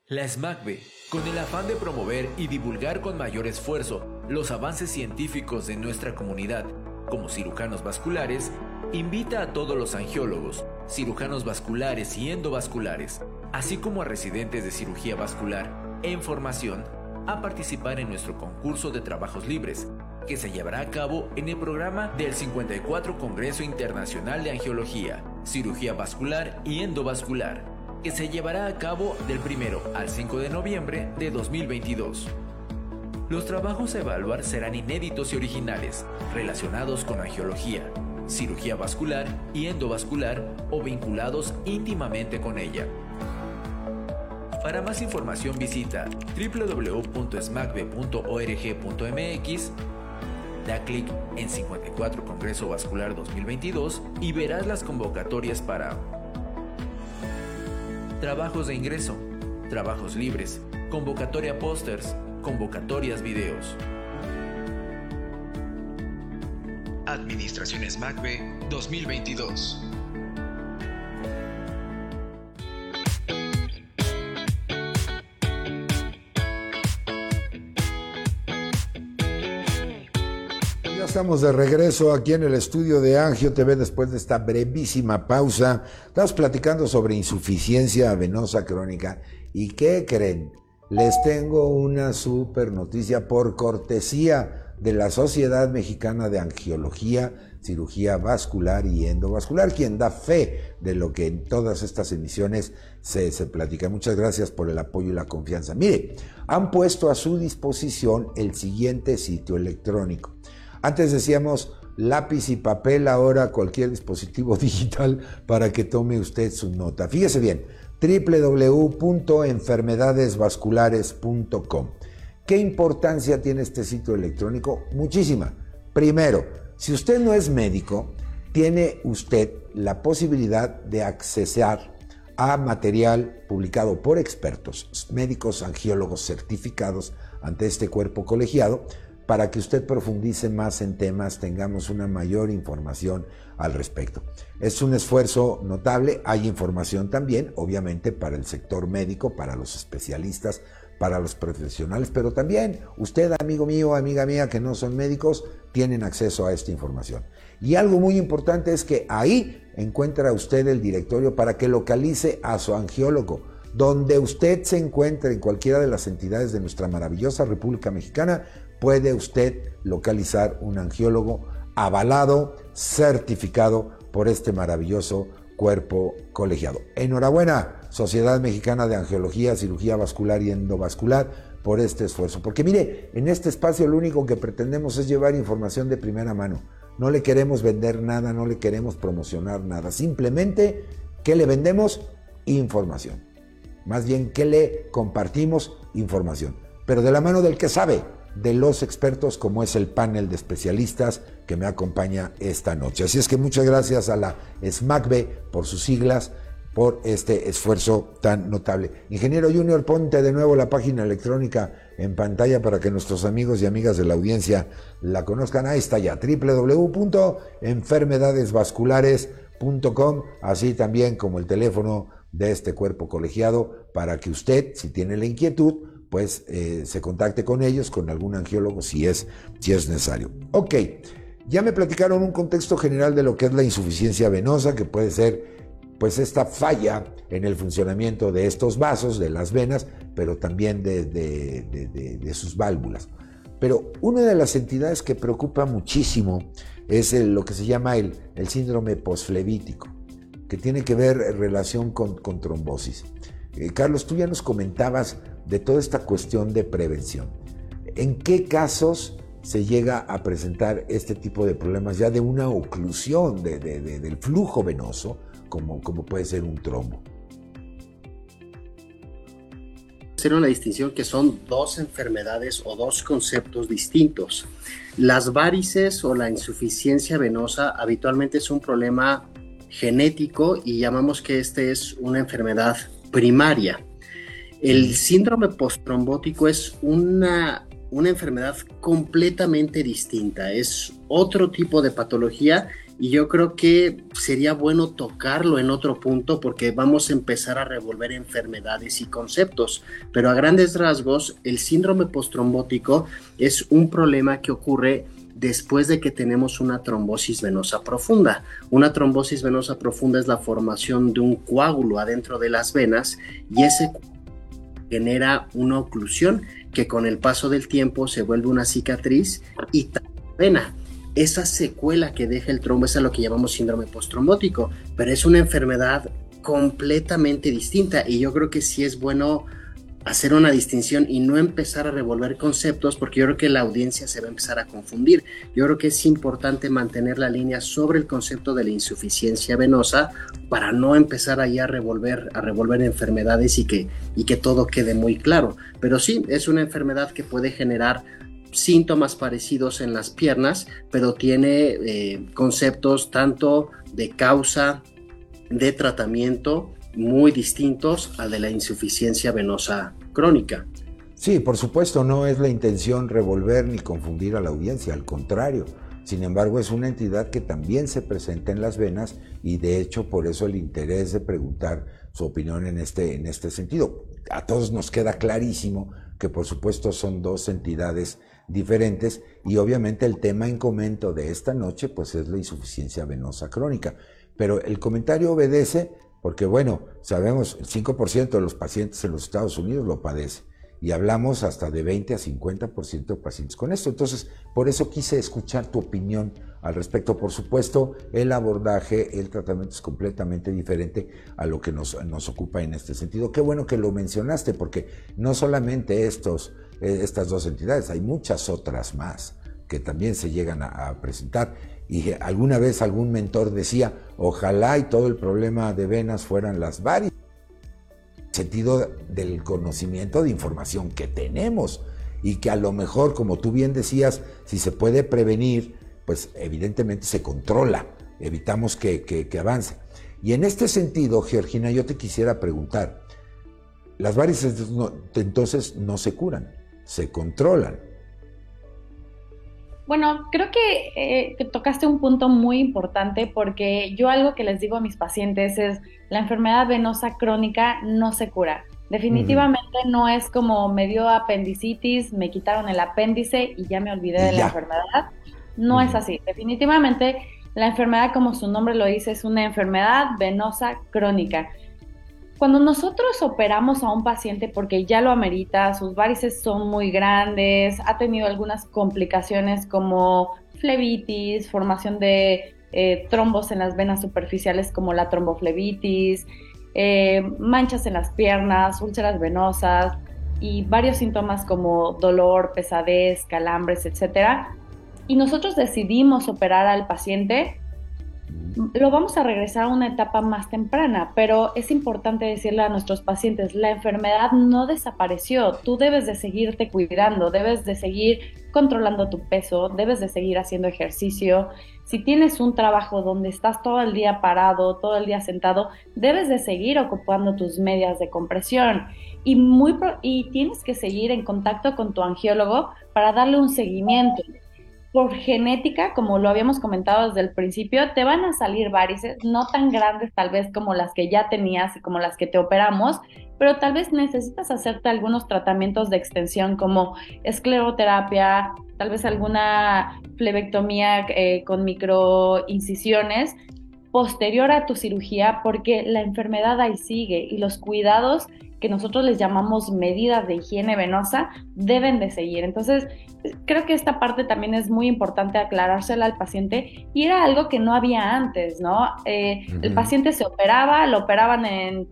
La SMACB, con el afán de promover y divulgar con mayor esfuerzo los avances científicos de nuestra comunidad como cirujanos vasculares, invita a todos los angiólogos, cirujanos vasculares y endovasculares, así como a residentes de cirugía vascular en formación, a participar en nuestro concurso de trabajos libres, que se llevará a cabo en el programa del 54 Congreso Internacional de Angiología, Cirugía Vascular y Endovascular, que se llevará a cabo del 1 al 5 de noviembre de 2022. Los trabajos a evaluar serán inéditos y originales, relacionados con angiología, cirugía vascular y endovascular o vinculados íntimamente con ella. Para más información visita www.smacbe.org.mx, da clic en 54 Congreso Vascular 2022 y verás las convocatorias para trabajos de ingreso, trabajos libres, convocatoria pósters, convocatorias videos. Administraciones MACBE 2022. Ya estamos de regreso aquí en el estudio de Angio TV después de esta brevísima pausa. Estamos platicando sobre insuficiencia venosa crónica. ¿Y qué creen? Les tengo una super noticia por cortesía de la Sociedad Mexicana de Angiología, Cirugía Vascular y Endovascular, quien da fe de lo que en todas estas emisiones se, se platica. Muchas gracias por el apoyo y la confianza. Mire, han puesto a su disposición el siguiente sitio electrónico antes decíamos lápiz y papel, ahora cualquier dispositivo digital para que tome usted su nota. Fíjese bien, www.enfermedadesvasculares.com. ¿Qué importancia tiene este sitio electrónico? Muchísima. Primero, si usted no es médico, tiene usted la posibilidad de accesar a material publicado por expertos, médicos, angiólogos certificados ante este cuerpo colegiado, para que usted profundice más en temas, tengamos una mayor información al respecto. Es un esfuerzo notable, hay información también, obviamente, para el sector médico, para los especialistas, para los profesionales, pero también usted, amigo mío, amiga mía, que no son médicos, tienen acceso a esta información. Y algo muy importante es que ahí encuentra usted el directorio para que localice a su angiólogo. Donde usted se encuentre en cualquiera de las entidades de nuestra maravillosa República Mexicana, puede usted localizar un angiólogo avalado, certificado por este maravilloso cuerpo colegiado. Enhorabuena, Sociedad Mexicana de Angiología, Cirugía Vascular y Endovascular, por este esfuerzo. Porque mire, en este espacio lo único que pretendemos es llevar información de primera mano. No le queremos vender nada, no le queremos promocionar nada. Simplemente, ¿qué le vendemos? Información. Más bien, ¿qué le compartimos? Información. Pero de la mano del que sabe de los expertos como es el panel de especialistas que me acompaña esta noche. Así es que muchas gracias a la SMACB por sus siglas, por este esfuerzo tan notable. Ingeniero Junior, ponte de nuevo la página electrónica en pantalla para que nuestros amigos y amigas de la audiencia la conozcan. Ahí está ya, www.enfermedadesvasculares.com, así también como el teléfono de este cuerpo colegiado para que usted, si tiene la inquietud, pues eh, se contacte con ellos, con algún angiólogo si es, si es necesario. Ok, ya me platicaron un contexto general de lo que es la insuficiencia venosa, que puede ser pues esta falla en el funcionamiento de estos vasos, de las venas, pero también de, sus válvulas. Pero una de las entidades que preocupa muchísimo es lo que se llama el, síndrome posflevítico, que tiene que ver en relación con, trombosis. Eh, Carlos, tú ya nos comentabas de toda esta cuestión de prevención. ¿En qué casos se llega a presentar este tipo de problemas ya de una oclusión del flujo venoso, como, puede ser un trombo? hacer una distinción que son dos enfermedades o dos conceptos distintos. Las varices o la insuficiencia venosa habitualmente es un problema genético y llamamos que este es una enfermedad primaria. El síndrome postrombótico es una una enfermedad completamente distinta, es otro tipo de patología y yo creo que sería bueno tocarlo en otro punto porque vamos a empezar a revolver enfermedades y conceptos. Pero a grandes rasgos, el síndrome postrombótico es un problema que ocurre después de que tenemos una trombosis venosa profunda. Una trombosis venosa profunda es la formación de un coágulo adentro de las venas y ese genera una oclusión que con el paso del tiempo se vuelve una cicatriz y vena esa secuela que deja el trombo es a lo que llamamos síndrome postrombótico, pero es una enfermedad completamente distinta y yo creo que sí es bueno hacer una distinción y no empezar a revolver conceptos porque yo creo que la audiencia se va a empezar a confundir. Yo creo que es importante mantener la línea sobre el concepto de la insuficiencia venosa para no empezar ahí a revolver a revolver enfermedades y que y que todo quede muy claro. Pero sí, es una enfermedad que puede generar síntomas parecidos en las piernas, pero tiene eh, conceptos tanto de causa, de tratamiento muy distintos al de la insuficiencia venosa crónica. Sí, por supuesto, no es la intención revolver ni confundir a la audiencia, al contrario. Sin embargo, es una entidad que también se presenta en las venas y de hecho por eso el interés de preguntar su opinión en este, en este sentido. A todos nos queda clarísimo que por supuesto son dos entidades diferentes y obviamente el tema en comento de esta noche pues es la insuficiencia venosa crónica. Pero el comentario obedece porque bueno, sabemos el 5% de los pacientes en los Estados Unidos lo padece y hablamos hasta de 20 a 50% de pacientes con esto. Entonces, por eso quise escuchar tu opinión al respecto. Por supuesto, el abordaje, el tratamiento es completamente diferente a lo que nos, nos ocupa en este sentido. Qué bueno que lo mencionaste, porque no solamente estos eh, estas dos entidades, hay muchas otras más que también se llegan a, presentar. Y alguna vez algún mentor decía, ojalá y todo el problema de venas fueran las varias sentido del conocimiento de información que tenemos y que a lo mejor, como tú bien decías, si se puede prevenir, pues evidentemente se controla, evitamos que, que avance. Y en este sentido, Georgina, yo te quisiera preguntar, las varices entonces no se curan se controlan. Bueno, creo eh, que, tocaste un punto muy importante porque yo algo que les digo a mis pacientes es la enfermedad venosa crónica no se cura. Definitivamente no es como me dio apendicitis, me quitaron el apéndice y ya me olvidé de la enfermedad. No es así. Definitivamente la enfermedad, como su nombre lo dice, es una enfermedad venosa crónica. Cuando nosotros operamos a un paciente porque ya lo amerita, sus varices son muy grandes, ha tenido algunas complicaciones como flebitis, formación de eh, trombos en las venas superficiales como la tromboflebitis, eh, manchas en las piernas, úlceras venosas y varios síntomas como dolor, pesadez, calambres, etc. Y nosotros decidimos operar al paciente, lo vamos a regresar a una etapa más temprana, pero es importante decirle a nuestros pacientes, la enfermedad no desapareció, tú debes de seguirte cuidando, debes de seguir controlando tu peso, debes de seguir haciendo ejercicio. Si tienes un trabajo donde estás todo el día parado, todo el día sentado, debes de seguir ocupando tus medias de compresión y, muy y tienes que seguir en contacto con tu angiólogo para darle un seguimiento por genética, como lo habíamos comentado desde el principio, te van a salir varices, no tan grandes tal vez como las que ya tenías y como las que te operamos, pero tal vez necesitas hacerte algunos tratamientos de extensión como escleroterapia, tal vez alguna flebectomía eh, con microincisiones posterior a tu cirugía, porque la enfermedad ahí sigue y los cuidados que nosotros les llamamos medidas de higiene venosa deben de seguir. Entonces, creo que esta parte también es muy importante aclarársela al paciente y era algo que no había antes, ¿no? Eh, el paciente se operaba, lo operaban en,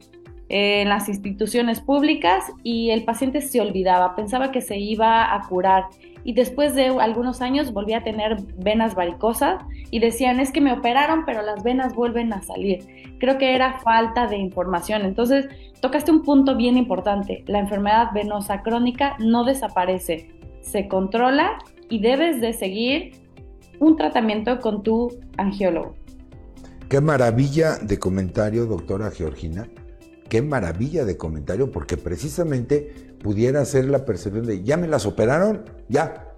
en las instituciones públicas y el paciente se olvidaba, pensaba que se iba a curar y después de algunos años volvía a tener venas varicosas y decían es que me operaron pero las venas vuelven a salir. Creo que era falta de información. Entonces tocaste un punto bien importante. La enfermedad venosa crónica no desaparece, se controla y debes de seguir un tratamiento con tu angiólogo. Qué maravilla de comentario, doctora Georgina. qué maravilla de comentario, porque precisamente pudiera ser la percepción de, ya me las operaron, ya,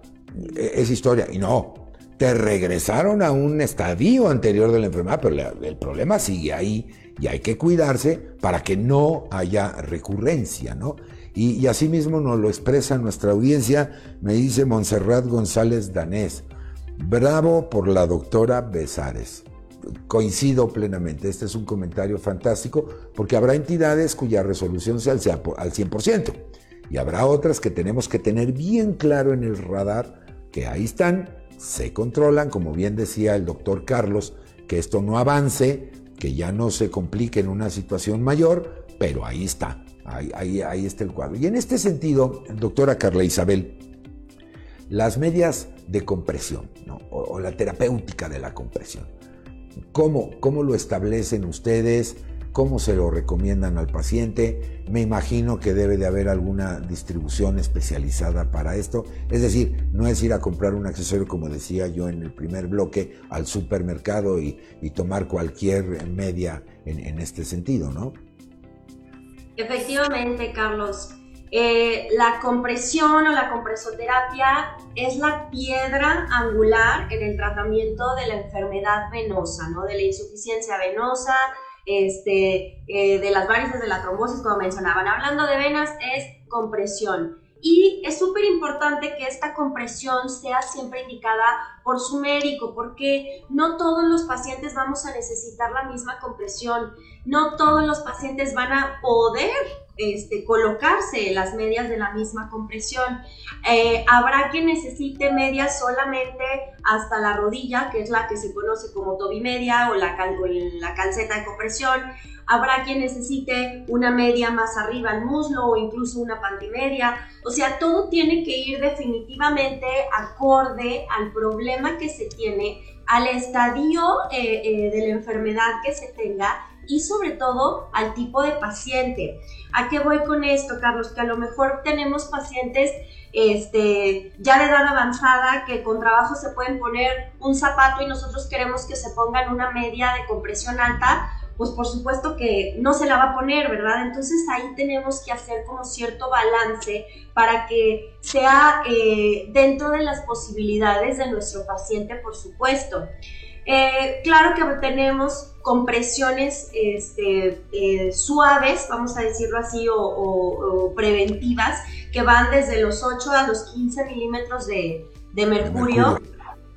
e, es historia. Y no, te regresaron a un estadio anterior de la enfermedad, pero el problema sigue ahí y hay que cuidarse para que no haya recurrencia, ¿no? Y, y asimismo nos lo expresa nuestra audiencia, me dice Montserrat González Danés. Bravo por la doctora Besares. Coincido plenamente, este es un comentario fantástico porque habrá entidades cuya resolución sea al 100% y habrá otras que tenemos que tener bien claro en el radar que ahí están, se controlan, como bien decía el doctor Carlos, que esto no avance, que ya no se complique en una situación mayor, pero ahí está, ahí, está el cuadro. Y en este sentido, doctora Carla Isabel, las medias de compresión o, la terapéutica de la compresión, ¿cómo, ¿cómo lo establecen ustedes? ¿Cómo se lo recomiendan al paciente? Me imagino que debe de haber alguna distribución especializada para esto. Es decir, no es ir a comprar un accesorio, como decía yo en el primer bloque, al supermercado y, tomar cualquier media en, este sentido, ¿no? Efectivamente, Carlos. Eh, la compresión o la compresoterapia es la piedra angular en el tratamiento de la enfermedad venosa, ¿no? De la insuficiencia venosa, este, eh, de las varices de la trombosis, como mencionaban. Hablando de venas, es compresión. Y es súper importante que esta compresión sea siempre indicada por su médico, porque no todos los pacientes vamos a necesitar la misma compresión, no todos los pacientes van a poder este, colocarse las medias de la misma compresión. Eh, habrá quien necesite medias solamente hasta la rodilla, que es la que se conoce como tobimedia o la, o la calceta de compresión. Habrá quien necesite una media más arriba al muslo o incluso una pantimedia. O sea, todo tiene que ir definitivamente acorde al problema que se tiene, al estadio eh, eh, de la enfermedad que se tenga y sobre todo al tipo de paciente. ¿A qué voy con esto, Carlos? Que a lo mejor tenemos pacientes este, ya de edad avanzada que con trabajo se pueden poner un zapato y nosotros queremos que se pongan una media de compresión alta, pues por supuesto que no se la va a poner, ¿verdad? Entonces ahí tenemos que hacer como cierto balance para que sea eh, dentro de las posibilidades de nuestro paciente, por supuesto. Eh, claro que tenemos compresiones este, eh, suaves, vamos a decirlo así, o, preventivas, que van desde los 8 a los 15 milímetros de, mercurio.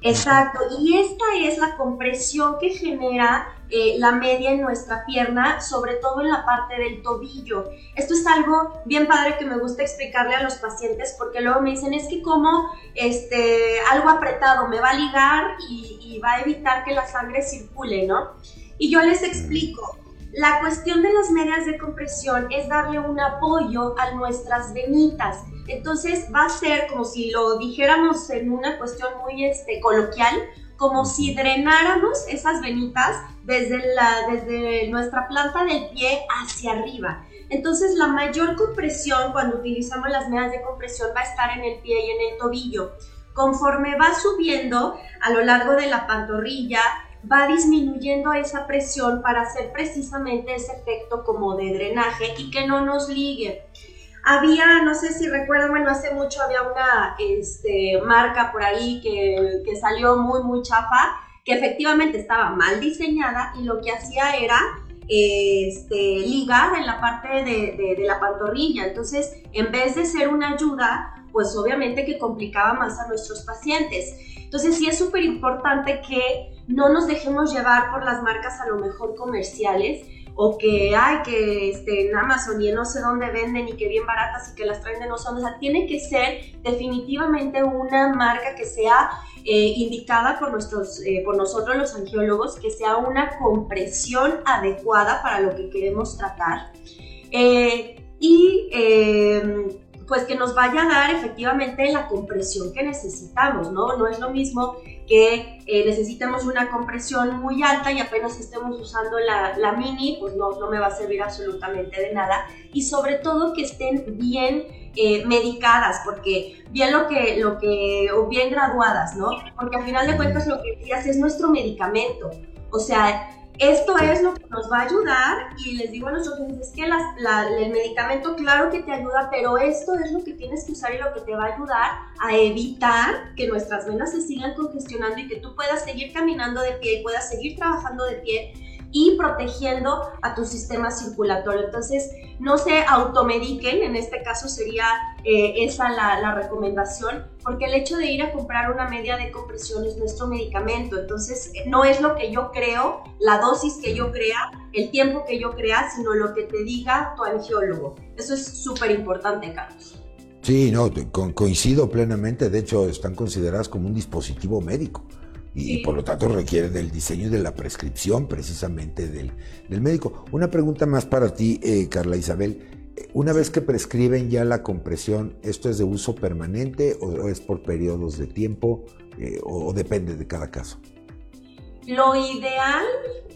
Exacto, y esta es la compresión que genera eh, la media en nuestra pierna, sobre todo en la parte del tobillo. Esto es algo bien padre que me gusta explicarle a los pacientes porque luego me dicen, es que como este, algo apretado me va a ligar y, y va a evitar que la sangre circule, ¿no? Y yo les explico, la cuestión de las medias de compresión es darle un apoyo a nuestras venitas. Entonces va a ser como si lo dijéramos en una cuestión muy este, coloquial, como si drenáramos esas venitas desde, la, desde nuestra planta del pie hacia arriba. Entonces la mayor compresión cuando utilizamos las medias de compresión va a estar en el pie y en el tobillo. Conforme va subiendo a lo largo de la pantorrilla, va disminuyendo esa presión para hacer precisamente ese efecto como de drenaje y que no nos ligue. Había, no sé si recuerdan, bueno, hace mucho había una este, marca por ahí que, que salió muy, muy chafa, que efectivamente estaba mal diseñada y lo que hacía era este, ligar en la parte de, de, la pantorrilla. Entonces, en vez de ser una ayuda, pues obviamente que complicaba más a nuestros pacientes. Entonces, sí es súper importante que no nos dejemos llevar por las marcas a lo mejor comerciales, o que hay que este, en Amazon y en no sé dónde venden y que bien baratas y que las traen de nosotros. O sea, tiene que ser definitivamente una marca que sea eh, indicada por, nuestros, eh, por nosotros los angiólogos, que sea una compresión adecuada para lo que queremos tratar. Eh, y pues que nos vaya a dar efectivamente la compresión que necesitamos, ¿no? No es lo mismo que eh, necesitemos una compresión muy alta y apenas estemos usando la, mini, pues no, no me va a servir absolutamente de nada. Y sobre todo que estén bien eh, medicadas, porque bien lo que, lo que, o bien graduadas, ¿no? Porque al final de cuentas lo que decías es nuestro medicamento. O sea, Esto es lo que nos va a ayudar y les digo a nuestros clientes que el medicamento claro que te ayuda, pero esto es lo que tienes que usar y lo que te va a ayudar a evitar que nuestras venas se sigan congestionando y que tú puedas seguir caminando de pie y puedas seguir trabajando de pie y protegiendo a tu sistema circulatorio. Entonces, no se automediquen, en este caso sería eh, esa la, recomendación, porque el hecho de ir a comprar una media de compresión es nuestro medicamento, entonces no es lo que yo creo, la dosis que yo crea, el tiempo que yo crea, sino lo que te diga tu angiólogo. Eso es súper importante, Carlos. Sí, no, coincido plenamente, de hecho están consideradas como un dispositivo médico y, por lo tanto requiere del diseño y de la prescripción precisamente del, médico. Una pregunta más para ti, eh, Carla Isabel. Una vez que prescriben ya la compresión, ¿esto es de uso permanente o, es por periodos de tiempo eh, o, depende de cada caso? Lo ideal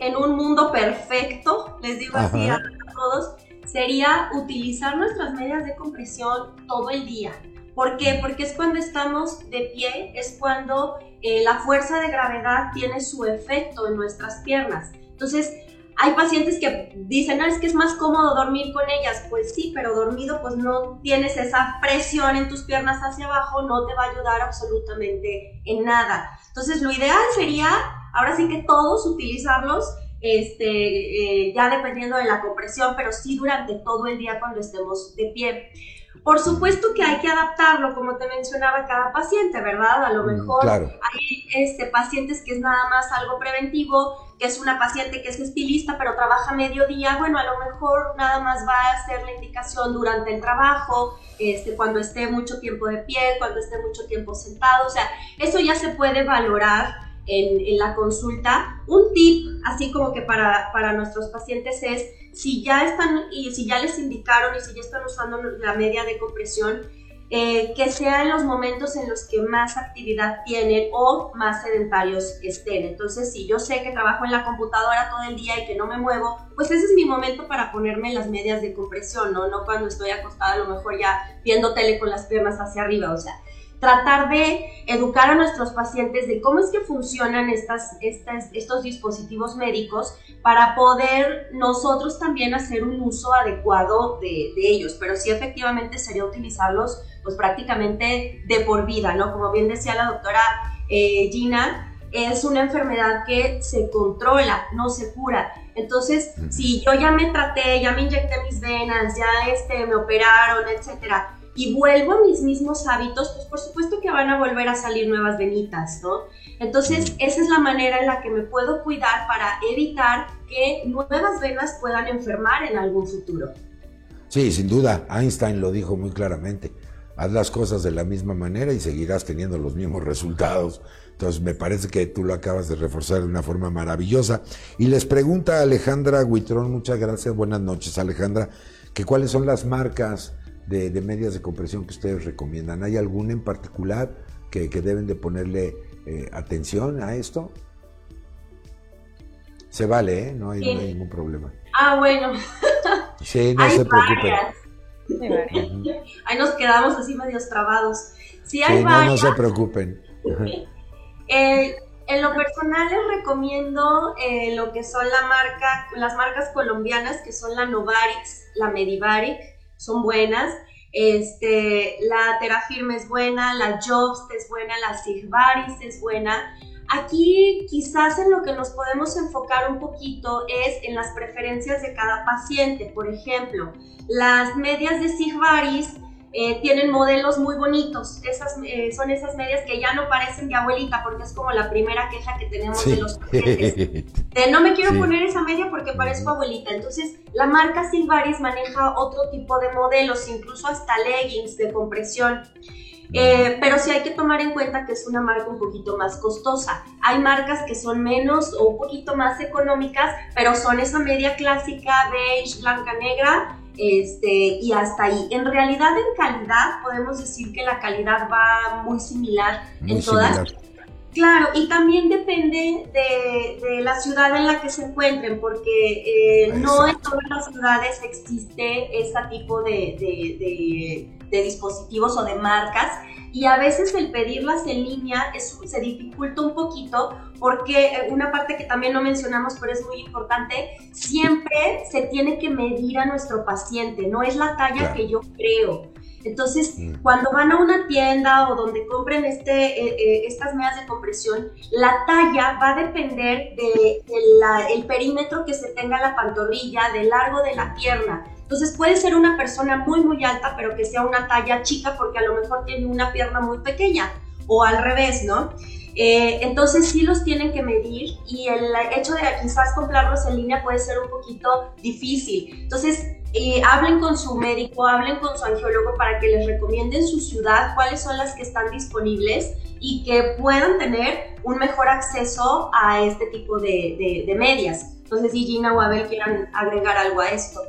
en un mundo perfecto, les digo así a todos, sería utilizar nuestras medias de compresión todo el día. ¿Por qué? Porque es cuando estamos de pie, es cuando eh, la fuerza de gravedad tiene su efecto en nuestras piernas. Entonces, hay pacientes que dicen, no, es que es más cómodo dormir con ellas. Pues sí, pero dormido pues no tienes esa presión en tus piernas hacia abajo, no te va a ayudar absolutamente en nada. Entonces, lo ideal sería, ahora sí que todos utilizarlos, este, eh, ya dependiendo de la compresión, pero sí durante todo el día cuando estemos de pie. Por supuesto que hay que adaptarlo, como te mencionaba, cada paciente, ¿verdad? A lo mm, mejor hay este, pacientes que es nada más algo preventivo, que es una paciente que es estilista pero trabaja mediodía, bueno, a lo mejor nada más va a hacer la indicación durante el trabajo, este, cuando esté mucho tiempo de pie, cuando esté mucho tiempo sentado, o sea, eso ya se puede valorar en, en la consulta. Un tip, así como que para, para nuestros pacientes es si ya están y si ya les indicaron y si ya están usando la media de compresión, eh, que sea en los momentos en los que más actividad tienen o más sedentarios estén. Entonces, si yo sé que trabajo en la computadora todo el día y que no me muevo, pues ese es mi momento para ponerme las medias de compresión, ¿no? No cuando estoy acostada a lo mejor ya viendo tele con las piernas hacia arriba, o sea, tratar de educar a nuestros pacientes de cómo es que funcionan estas, estas, estos dispositivos médicos para poder nosotros también hacer un uso adecuado de, ellos, pero sí efectivamente sería utilizarlos pues prácticamente de por vida, ¿no? Como bien decía la doctora eh, Gina, es una enfermedad que se controla, no se cura. Entonces, si yo ya me traté, ya me inyecté mis venas, ya este, me operaron, etcétera, y vuelvo a mis mismos hábitos, pues por supuesto que van a volver a salir nuevas venitas, ¿no? Entonces, esa es la manera en la que me puedo cuidar para evitar que nuevas venas puedan enfermar en algún futuro. Sí, sin duda, Einstein lo dijo muy claramente. Haz las cosas de la misma manera y seguirás teniendo los mismos resultados. Entonces, me parece que tú lo acabas de reforzar de una forma maravillosa. Y les pregunta Alejandra Huitrón, muchas gracias, buenas noches Alejandra, que cuáles son las marcas de, medias de compresión que ustedes recomiendan? ¿Hay alguna en particular que, deben de ponerle eh, atención a esto? Se vale, ¿eh? No hay, ningún problema. Ah, bueno. Sí, no se preocupen. Ahí nos quedamos así medios trabados. Sí, hay. No, no se preocupen. Eh, en lo personal les recomiendo eh, lo que son la marca, las marcas colombianas que son la Novarix, la Medivaric, son buenas. Este, la Terafirme es buena, la Jobs es buena, la Sigvaris es buena. Aquí quizás en lo que nos podemos enfocar un poquito es en las preferencias de cada paciente. Por ejemplo, las medias de Sigvaris eh, tienen modelos muy bonitos. Esas, eh, son esas medias que ya no parecen de abuelita, porque es como la primera queja que tenemos de los pacientes. no me quiero poner esa media porque parezco abuelita. Entonces, la marca Silvaris maneja otro tipo de modelos, incluso hasta leggings de compresión. Eh, pero sí hay que tomar en cuenta que es una marca un poquito más costosa. Hay marcas que son menos o un poquito más económicas, pero son esa media clásica beige, blanca, negra, este, y hasta ahí. En realidad, en calidad, podemos decir que la calidad va muy similar en todas. Claro, y también depende de, la ciudad en la que se encuentren, porque eh, no en todas las ciudades existe este tipo de, de, dispositivos o de marcas, y a veces el pedirlas en línea se dificulta un poquito, porque eh, una parte que también no mencionamos, pero es muy importante, siempre se tiene que medir a nuestro paciente, no es la talla que yo creo. Entonces, mm. cuando van a una tienda o donde compren este, eh, eh, estas medias de compresión, la talla va a depender del perímetro que se tenga la pantorrilla, del largo de la pierna. Entonces puede ser una persona muy muy alta, pero que sea una talla chica porque a lo mejor tiene una pierna muy pequeña o al revés, ¿no? Eh, entonces sí los tienen que medir y el hecho de quizás comprarlos en línea puede ser un poquito difícil. Entonces eh, hablen con su médico, hablen con su angiólogo para que les recomienden su ciudad, cuáles son las que están disponibles y que puedan tener un mejor acceso a este tipo de, medias. Entonces si Gina o Abel quieran agregar algo a esto.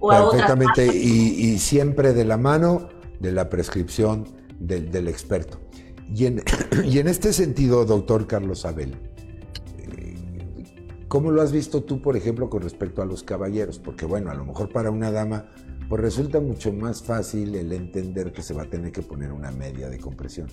O Perfectamente, y, siempre de la mano de la prescripción del, del experto. Y en, y en este sentido, doctor Carlos Abel, eh, ¿cómo lo has visto tú, por ejemplo, con respecto a los caballeros? Porque bueno, a lo mejor para una dama, pues resulta mucho más fácil el entender que se va a tener que poner una media de compresión.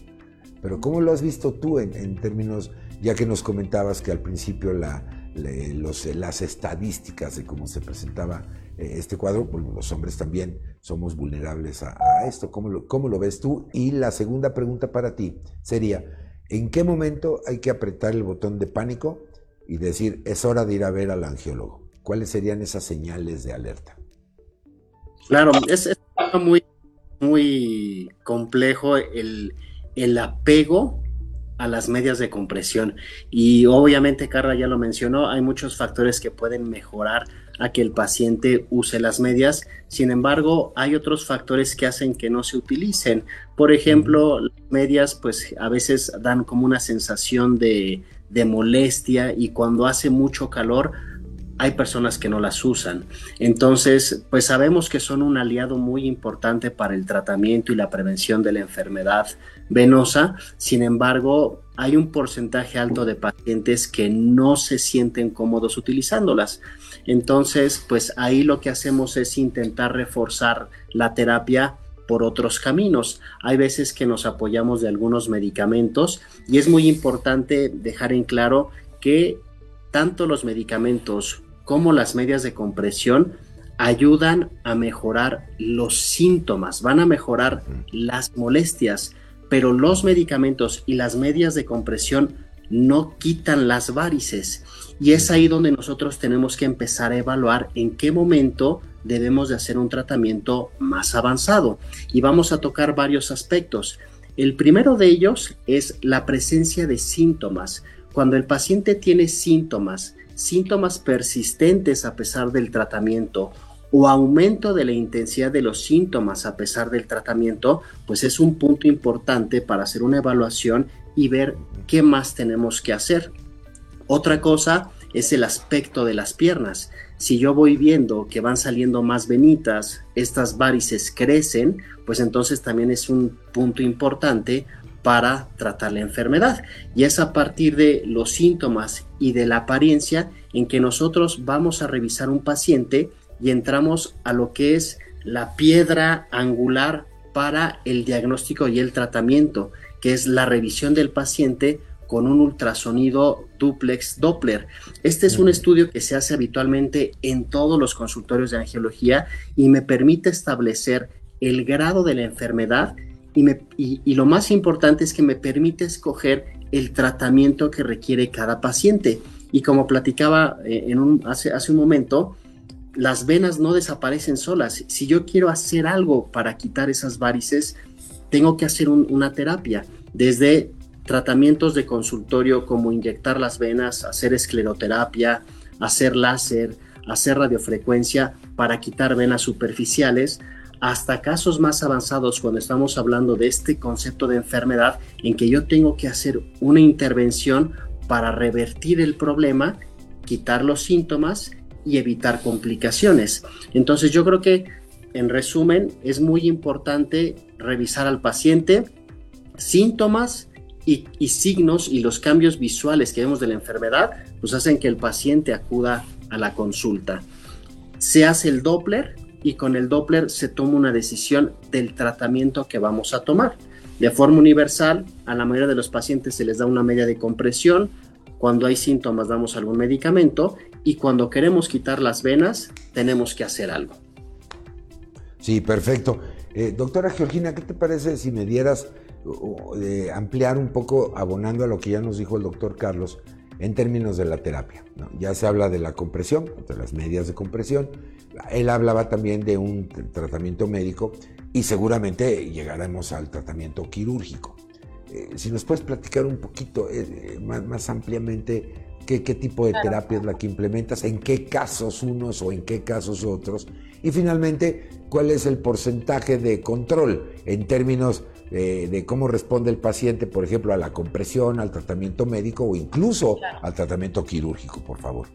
Pero ¿cómo lo has visto tú en, términos, ya que nos comentabas que al principio la, las estadísticas de cómo se presentaba este cuadro, pues los hombres también somos vulnerables a, esto. ¿Cómo lo, ¿Cómo lo ves tú? Y la segunda pregunta para ti sería, ¿en qué momento hay que apretar el botón de pánico y decir, es hora de ir a ver al angiólogo? ¿Cuáles serían esas señales de alerta? Claro, es, es muy, muy complejo el, el apego a las medias de compresión. Y obviamente, Carla ya lo mencionó, hay muchos factores que pueden mejorar a que el paciente use las medias. Sin embargo, hay otros factores que hacen que no se utilicen. Por ejemplo, las medias pues a veces dan como una sensación de, de molestia y cuando hace mucho calor hay personas que no las usan. Entonces, pues sabemos que son un aliado muy importante para el tratamiento y la prevención de la enfermedad venosa. Sin embargo, hay un porcentaje alto de pacientes que no se sienten cómodos utilizándolas. Entonces, pues ahí lo que hacemos es intentar reforzar la terapia por otros caminos. Hay veces que nos apoyamos de algunos medicamentos y es muy importante dejar en claro que tanto los medicamentos cómo las medias de compresión ayudan a mejorar los síntomas, van a mejorar las molestias, pero los medicamentos y las medias de compresión no quitan las varices. Y es ahí donde nosotros tenemos que empezar a evaluar en qué momento debemos de hacer un tratamiento más avanzado. Y vamos a tocar varios aspectos. El primero de ellos es la presencia de síntomas. Cuando el paciente tiene síntomas síntomas persistentes a pesar del tratamiento o aumento de la intensidad de los síntomas a pesar del tratamiento, pues es un punto importante para hacer una evaluación y ver qué más tenemos que hacer. Otra cosa es el aspecto de las piernas. Si yo voy viendo que van saliendo más venitas, estas varices crecen, pues entonces también es un punto importante para tratar la enfermedad. Y es a partir de los síntomas y de la apariencia en que nosotros vamos a revisar un paciente y entramos a lo que es la piedra angular para el diagnóstico y el tratamiento, que es la revisión del paciente con un ultrasonido duplex Doppler. Este es un estudio que se hace habitualmente en todos los consultorios de angiología y me permite establecer el grado de la enfermedad y, lo más importante es que me permite escoger el tratamiento que requiere cada paciente. Y como platicaba eh, hace un momento, las venas no desaparecen solas. Si yo quiero hacer algo para quitar esas varices, tengo que hacer una terapia, desde tratamientos de consultorio como inyectar las venas, hacer escleroterapia, hacer láser, hacer radiofrecuencia para quitar venas superficiales, hasta casos más avanzados cuando estamos hablando de este concepto de enfermedad en que yo tengo que hacer una intervención para revertir el problema, quitar los síntomas y evitar complicaciones. Entonces yo creo que en resumen es muy importante revisar al paciente síntomas y, y, signos y los cambios visuales que vemos de la enfermedad, pues hacen que el paciente acuda a la consulta. Se hace el Doppler y con el Doppler se toma una decisión del tratamiento que vamos a tomar. De forma universal, a la mayoría de los pacientes se les da una media de compresión, cuando hay síntomas damos algún medicamento y cuando queremos quitar las venas tenemos que hacer algo. Sí, perfecto. Eh, doctora Georgina, ¿qué te parece si me dieras ampliar un poco, abonando a lo que ya nos dijo el doctor Carlos, en términos de la terapia? Ya se habla de la compresión, de las medias de compresión. Él hablaba también de un tratamiento médico y seguramente llegaremos al tratamiento quirúrgico. Eh, si nos puedes platicar un poquito eh, más, ampliamente qué, tipo de terapia es la que implementas, en qué casos unos o en qué casos otros, y finalmente cuál es el porcentaje de control en términos eh, de cómo responde el paciente, por ejemplo, a la compresión, al tratamiento médico o incluso al tratamiento quirúrgico, por favor.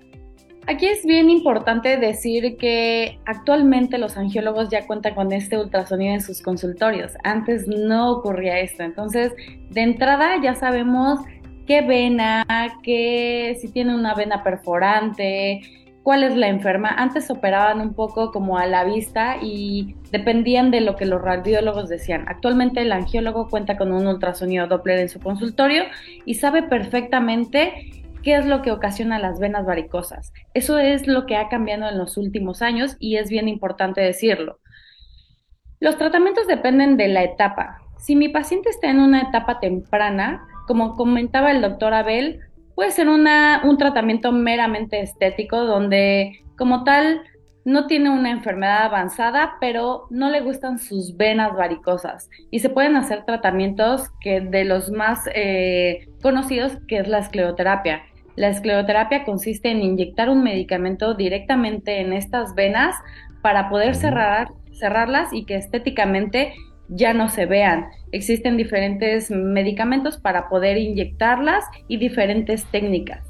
Aquí es bien importante decir que actualmente los angiólogos ya cuentan con este ultrasonido en sus consultorios. Antes no ocurría esto. Entonces, de entrada ya sabemos qué vena, si tiene una vena perforante, cuál es la enferma. Antes operaban un poco como a la vista y dependían de lo que los radiólogos decían. Actualmente el angiólogo cuenta con un ultrasonido Doppler en su consultorio y sabe perfectamente qué es lo que ocasiona las venas varicosas. Eso es lo que ha cambiado en los últimos años y es bien importante decirlo. Los tratamientos dependen de la etapa. Si mi paciente está en una etapa temprana, como comentaba el doctor Abel, puede ser una, un tratamiento meramente estético donde como tal no tiene una enfermedad avanzada, pero no le gustan sus venas varicosas. Y se pueden hacer tratamientos que de los más eh, conocidos, que es la escleroterapia. La escleroterapia consiste en inyectar un medicamento directamente en estas venas para poder cerrar, cerrarlas y que estéticamente ya no se vean. Existen diferentes medicamentos para poder inyectarlas y diferentes técnicas.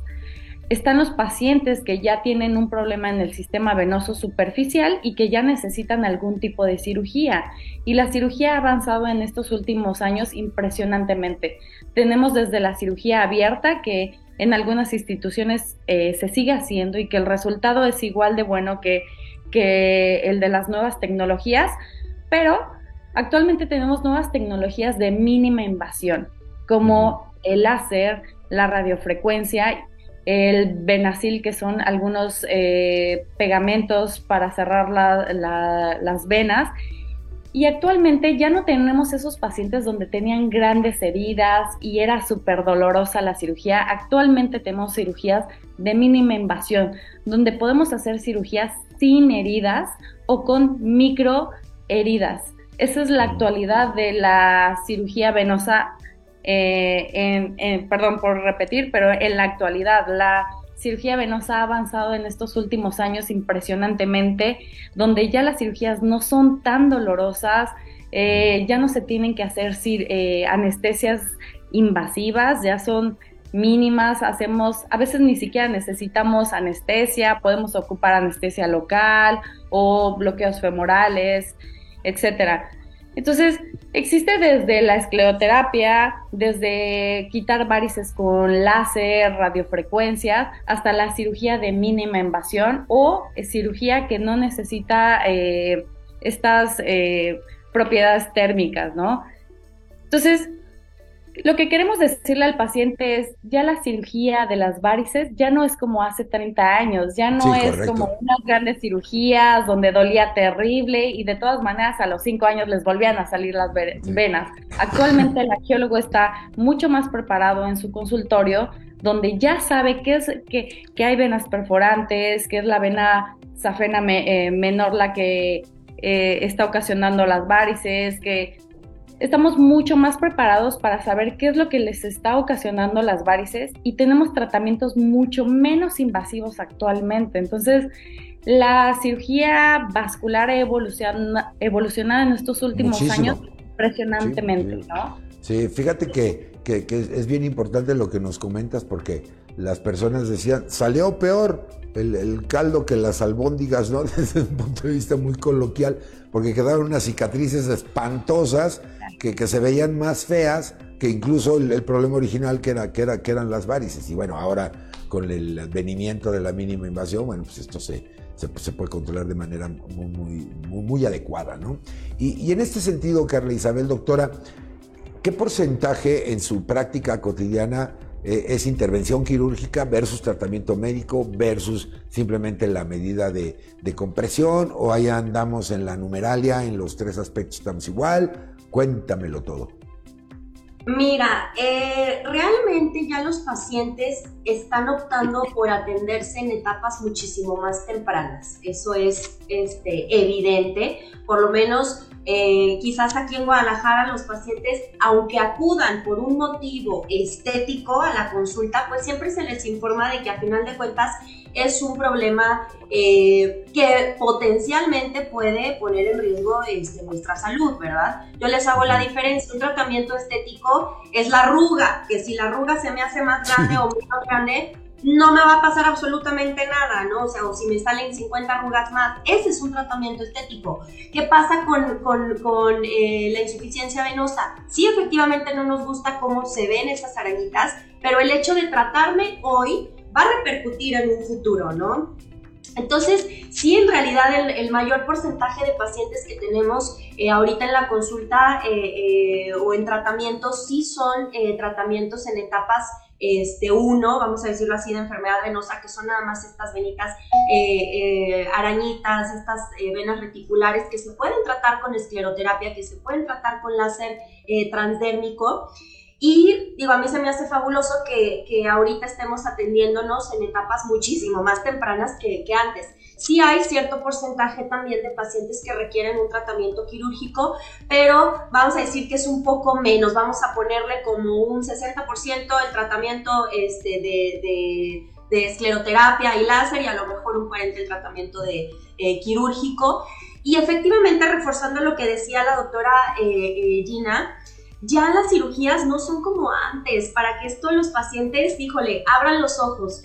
Están los pacientes que ya tienen un problema en el sistema venoso superficial y que ya necesitan algún tipo de cirugía. Y la cirugía ha avanzado en estos últimos años impresionantemente. Tenemos desde la cirugía abierta que en algunas instituciones eh, se sigue haciendo y que el resultado es igual de bueno que, que el de las nuevas tecnologías, pero actualmente tenemos nuevas tecnologías de mínima invasión, como el láser, la radiofrecuencia, el Benacil, que son algunos eh, pegamentos para cerrar las venas, y actualmente ya no tenemos esos pacientes donde tenían grandes heridas y era súper dolorosa la cirugía. Actualmente tenemos cirugías de mínima invasión, donde podemos hacer cirugías sin heridas o con micro heridas. Esa es la actualidad de la cirugía venosa, eh, perdón por repetir, pero en la actualidad la cirugía venosa ha avanzado en estos últimos años impresionantemente, donde ya las cirugías no son tan dolorosas, eh, ya no se tienen que hacer eh, anestesias invasivas, ya son mínimas, hacemos, a veces ni siquiera necesitamos anestesia, podemos ocupar anestesia local o bloqueos femorales, etcétera. Entonces, existe desde la escleroterapia, desde quitar varices con láser, radiofrecuencias, hasta la cirugía de mínima invasión o cirugía que no necesita eh, estas eh, propiedades térmicas, ¿no? Entonces, lo que queremos decirle al paciente es, ya la cirugía de las varices ya no es como hace 30 años, ya no es como unas grandes cirugías donde dolía terrible y de todas maneras a los 5 años les volvían a salir las venas. Actualmente el arqueólogo está mucho más preparado en su consultorio donde ya sabe que, es, que, que hay venas perforantes, que es la vena safena eh, menor la que eh, está ocasionando las varices, que estamos mucho más preparados para saber qué es lo que les está ocasionando las varices y tenemos tratamientos mucho menos invasivos actualmente. Entonces, la cirugía vascular ha evolucionado en estos últimos años impresionantemente, sí, ¿no? Sí, fíjate que, que, es bien importante lo que nos comentas porque las personas decían, salió peor el, el, caldo que las albóndigas, ¿no? Desde un punto de vista muy coloquial, porque quedaron unas cicatrices espantosas que, se veían más feas que incluso el, problema original que, era, que, era, que eran las varices. Y bueno, ahora con el advenimiento de la mínima invasión, bueno, pues esto se, se, puede controlar de manera muy, muy, adecuada, ¿no? Y, y, en este sentido, Carla Isabel, doctora, ¿qué porcentaje en su práctica cotidiana eh, es intervención quirúrgica versus tratamiento médico versus simplemente la medida de, de compresión o ahí andamos en la numeralia, en los tres aspectos estamos igual? Cuéntamelo todo. Mira, eh, realmente ya los pacientes están optando por atenderse en etapas muchísimo más tempranas. Eso es este, evidente. Por lo menos, eh, quizás aquí en Guadalajara los pacientes, aunque acudan por un motivo estético a la consulta, pues siempre se les informa de que a final de cuentas es un problema eh, que potencialmente puede poner en riesgo este, nuestra salud, ¿verdad? Yo les hago la diferencia, un tratamiento estético es la arruga, que si la arruga se me hace más grande o menos grande, no me va a pasar absolutamente nada, ¿no? O sea, o si me salen 50 arrugas más, ese es un tratamiento estético. ¿Qué pasa con, con, con eh, la insuficiencia venosa? Sí, efectivamente no nos gusta cómo se ven esas arañitas, pero el hecho de tratarme hoy va a repercutir en un futuro, ¿no? Entonces, sí, en realidad el, mayor porcentaje de pacientes que tenemos eh, ahorita en la consulta eh, eh, o en tratamiento, sí son tratamientos en etapas este, vamos a decirlo así, de enfermedad venosa, que son nada más estas venitas arañitas, estas venas reticulares que se pueden tratar con escleroterapia, que se pueden tratar con láser transdérmico. Y digo, a mí se me hace fabuloso que, que ahorita estemos atendiéndonos en etapas muchísimo más tempranas que, que antes. Sí hay cierto porcentaje también de pacientes que requieren un tratamiento quirúrgico, pero vamos a decir que es un poco menos. Vamos a ponerle como un 60% el tratamiento este, de, de, de, escleroterapia y láser y a lo mejor un 40% el tratamiento de eh, quirúrgico. Y efectivamente, reforzando lo que decía la doctora eh, eh, Gina, ya las cirugías no son como antes, para que esto los pacientes, híjole, abran los ojos.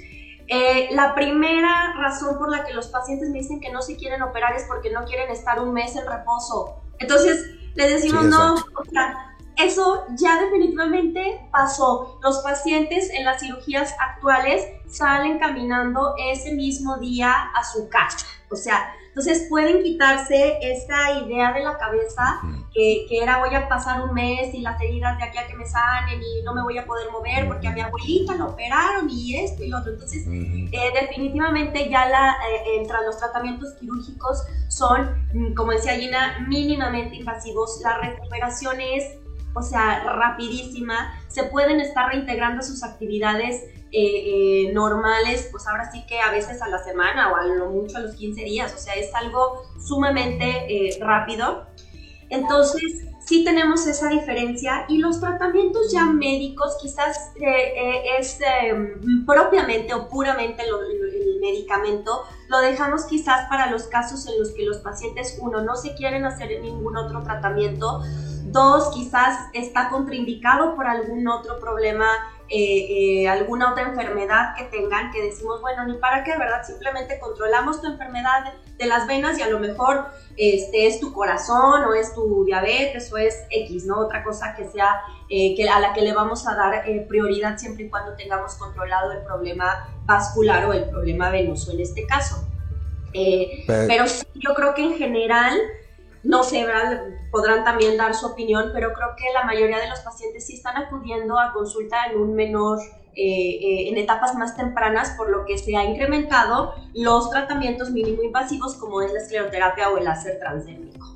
Eh, la primera razón por la que los pacientes me dicen que no se quieren operar es porque no quieren estar un mes en reposo. Entonces, les decimos, no, o sea, eso ya definitivamente pasó. Los pacientes en las cirugías actuales salen caminando ese mismo día a su casa. O sea, entonces pueden quitarse esta idea de la cabeza que, que, era voy a pasar un mes y las heridas de aquí a que me sanen y no me voy a poder mover porque a mi abuelita lo operaron y esto y lo otro. Entonces, eh, definitivamente ya la, eh, entre los tratamientos quirúrgicos son, mm, como decía Gina, mínimamente invasivos. La recuperación es o sea, rapidísima, se pueden estar reintegrando sus actividades eh, eh, normales, pues ahora sí que a veces a la semana o a lo mucho a los 15 días, o sea, es algo sumamente eh, rápido. Entonces, sí tenemos esa diferencia y los tratamientos ya médicos quizás es propiamente o puramente el medicamento, lo dejamos quizás para los casos en los que los pacientes, uno, no se quieren hacer ningún otro tratamiento, Dos, quizás está contraindicado por algún otro problema, eh, eh, alguna otra enfermedad que tengan, que decimos, bueno, ni para qué, ¿verdad? Simplemente controlamos tu enfermedad de las venas y a lo mejor este, es tu corazón o es tu diabetes o es X, ¿no? Otra cosa que sea, eh, que, a la que le vamos a dar prioridad siempre y cuando tengamos controlado el problema vascular o el problema venoso en este caso. pero, pero yo creo que en general no sé, podrán también dar su opinión, pero creo que la mayoría de los pacientes sí están acudiendo a consulta en un menor, eh, eh, en etapas más tempranas, por lo que se ha incrementado los tratamientos mínimo invasivos como es la escleroterapia o el láser transdérmico.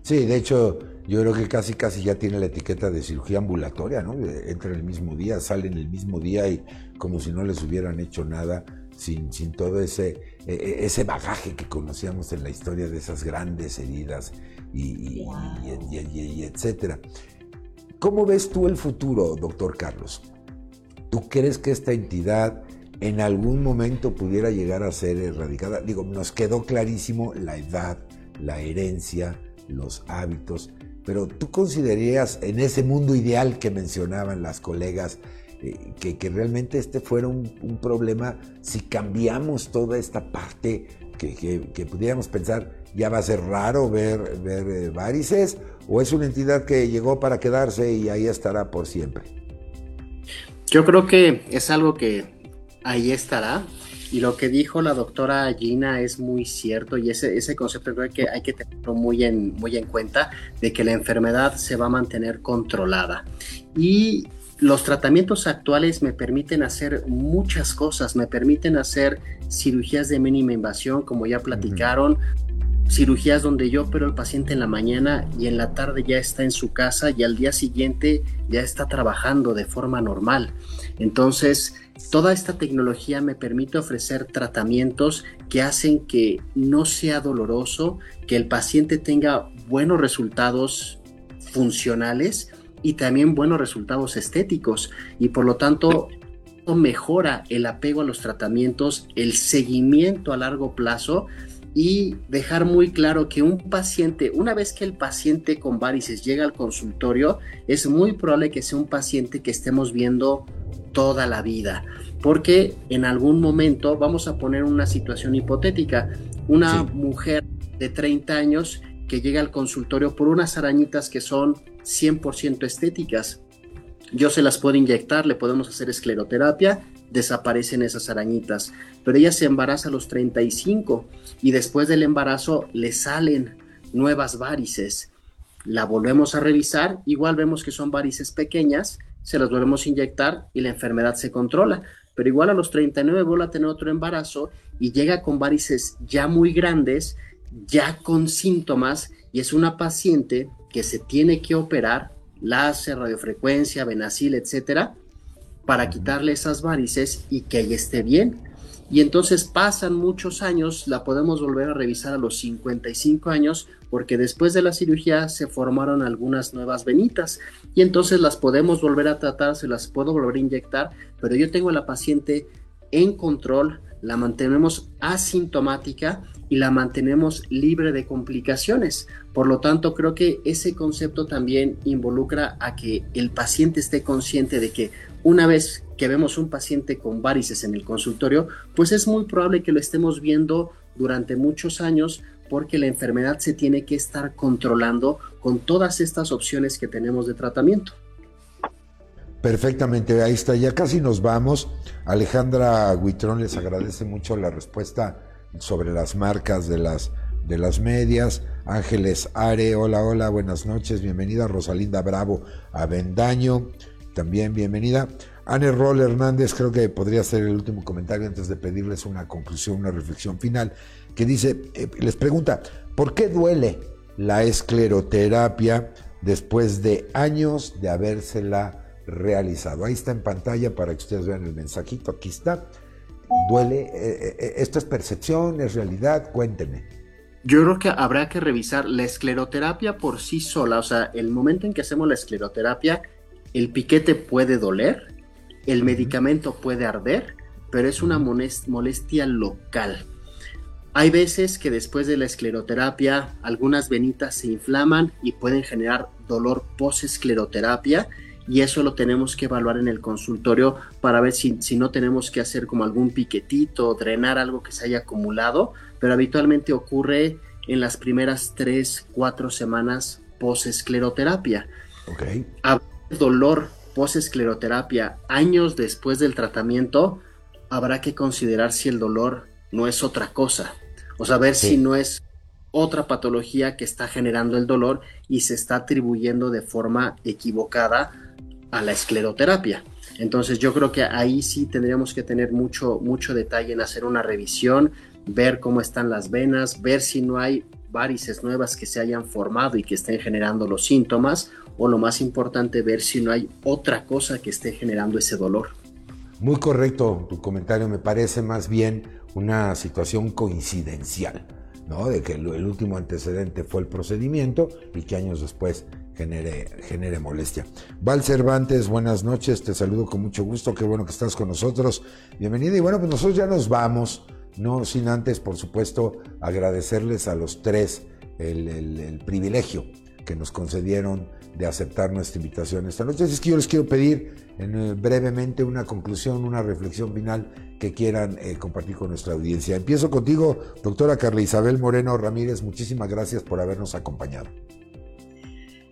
Sí, de hecho, yo creo que casi casi ya tiene la etiqueta de cirugía ambulatoria, ¿no? Entra el mismo día, salen el mismo día y como si no les hubieran hecho nada sin, sin todo ese, e, e, ese bagaje que conocíamos en la historia de esas grandes heridas y, y, etcétera. ¿Cómo ves tú el futuro, doctor Carlos? ¿Tú crees que esta entidad en algún momento pudiera llegar a ser erradicada? Digo, nos quedó clarísimo la edad, la herencia, los hábitos, pero ¿tú considerarías en ese mundo ideal que mencionaban las colegas eh, que, realmente este fuera un, problema si cambiamos toda esta parte que, pudiéramos pensar ya va a ser raro ver, ver eh, varices o es una entidad que llegó para quedarse y ahí estará por siempre? Yo creo que es algo que ahí estará. Y lo que dijo la doctora Gina es muy cierto y ese, ese concepto creo que hay que tenerlo muy en, muy en cuenta de que la enfermedad se va a mantener controlada. Y los tratamientos actuales me permiten hacer muchas cosas, me permiten hacer cirugías de mínima invasión, como ya platicaron, cirugías donde yo opero al paciente en la mañana y en la tarde ya está en su casa y al día siguiente ya está trabajando de forma normal. Entonces, toda esta tecnología me permite ofrecer tratamientos que hacen que no sea doloroso, que el paciente tenga buenos resultados funcionales y también buenos resultados estéticos. Y por lo tanto mejora el apego a los tratamientos, el seguimiento a largo plazo y dejar muy claro que un paciente, una vez que el paciente con varices llega al consultorio, es muy probable que sea un paciente que estemos viendo toda la vida, porque en algún momento vamos a poner una situación hipotética, una mujer de 30 años que llega al consultorio por unas arañitas que son 100% estéticas. Yo se las puedo inyectar, le podemos hacer escleroterapia desaparecen esas arañitas. Pero ella se embaraza a los 35 y después del embarazo le salen nuevas varices. La volvemos a revisar, igual vemos que son varices pequeñas, se las volvemos a inyectar y la enfermedad se controla. Pero igual a los 39 vuelve a tener otro embarazo y llega con varices ya muy grandes, ya con síntomas y es una paciente que se tiene que operar, láser, radiofrecuencia, venacil, etcétera, para quitarle esas varices y que ella esté bien. Y entonces pasan muchos años, la podemos volver a revisar a los 55 años, porque después de la cirugía se formaron algunas nuevas venitas y entonces las podemos volver a tratar, se las puedo volver a inyectar, pero yo tengo a la paciente en control, la mantenemos asintomática y la mantenemos libre de complicaciones. Por lo tanto, creo que ese concepto también involucra a que el paciente esté consciente de que una vez que vemos un paciente con varices en el consultorio, pues es muy probable que lo estemos viendo durante muchos años porque la enfermedad se tiene que estar controlando con todas estas opciones que tenemos de tratamiento. Perfectamente, ahí está, ya casi nos vamos. Alejandra Huitrón les agradece mucho la respuesta sobre las marcas de las, de las medias. Ángeles Are, hola, hola, buenas noches, bienvenida Rosalinda Bravo a Vendaño también bienvenida. Anne Roll Hernández, creo que podría ser el último comentario antes de pedirles una conclusión, una reflexión final, que dice, eh, les pregunta, ¿por qué duele la escleroterapia después de años de habérsela realizado? Ahí está en pantalla para que ustedes vean el mensajito, aquí está. ¿Duele? Eh, eh, ¿Esto es percepción? ¿Es realidad? Cuéntenme. Yo creo que habrá que revisar la escleroterapia por sí sola, o sea, el momento en que hacemos la escleroterapia, el piquete puede doler, el medicamento puede arder, pero es una molestia local. Hay veces que después de la escleroterapia algunas venitas se inflaman y pueden generar dolor post-escleroterapia y eso lo tenemos que evaluar en el consultorio para ver si, si, no tenemos que hacer como algún piquetito, drenar algo que se haya acumulado, pero habitualmente ocurre en las primeras 3, 4 semanas post-escleroterapia. Okay dolor post-escleroterapia años después del tratamiento, habrá que considerar si el dolor no es otra cosa. O saber si no es otra patología que está generando el dolor y se está atribuyendo de forma equivocada a la escleroterapia. Entonces yo creo que ahí sí tendríamos que tener mucho, mucho detalle en hacer una revisión, ver cómo están las venas, ver si no hay varices nuevas que se hayan formado y que estén generando los síntomas o lo más importante, ver si no hay otra cosa que esté generando ese dolor. Muy correcto tu comentario, me parece más bien una situación coincidencial, ¿no? De que el, último antecedente fue el procedimiento y que años después genere, genere molestia. Val Cervantes, buenas noches, te saludo con mucho gusto, qué bueno que estás con nosotros, bienvenida y bueno, pues nosotros ya nos vamos, no sin antes, por supuesto, agradecerles a los tres el, privilegio que nos concedieron de aceptar nuestra invitación esta noche. Es que yo les quiero pedir eh, brevemente una conclusión, una reflexión final que quieran eh, compartir con nuestra audiencia. Empiezo contigo, doctora Carla Isabel Moreno Ramírez. Muchísimas gracias por habernos acompañado.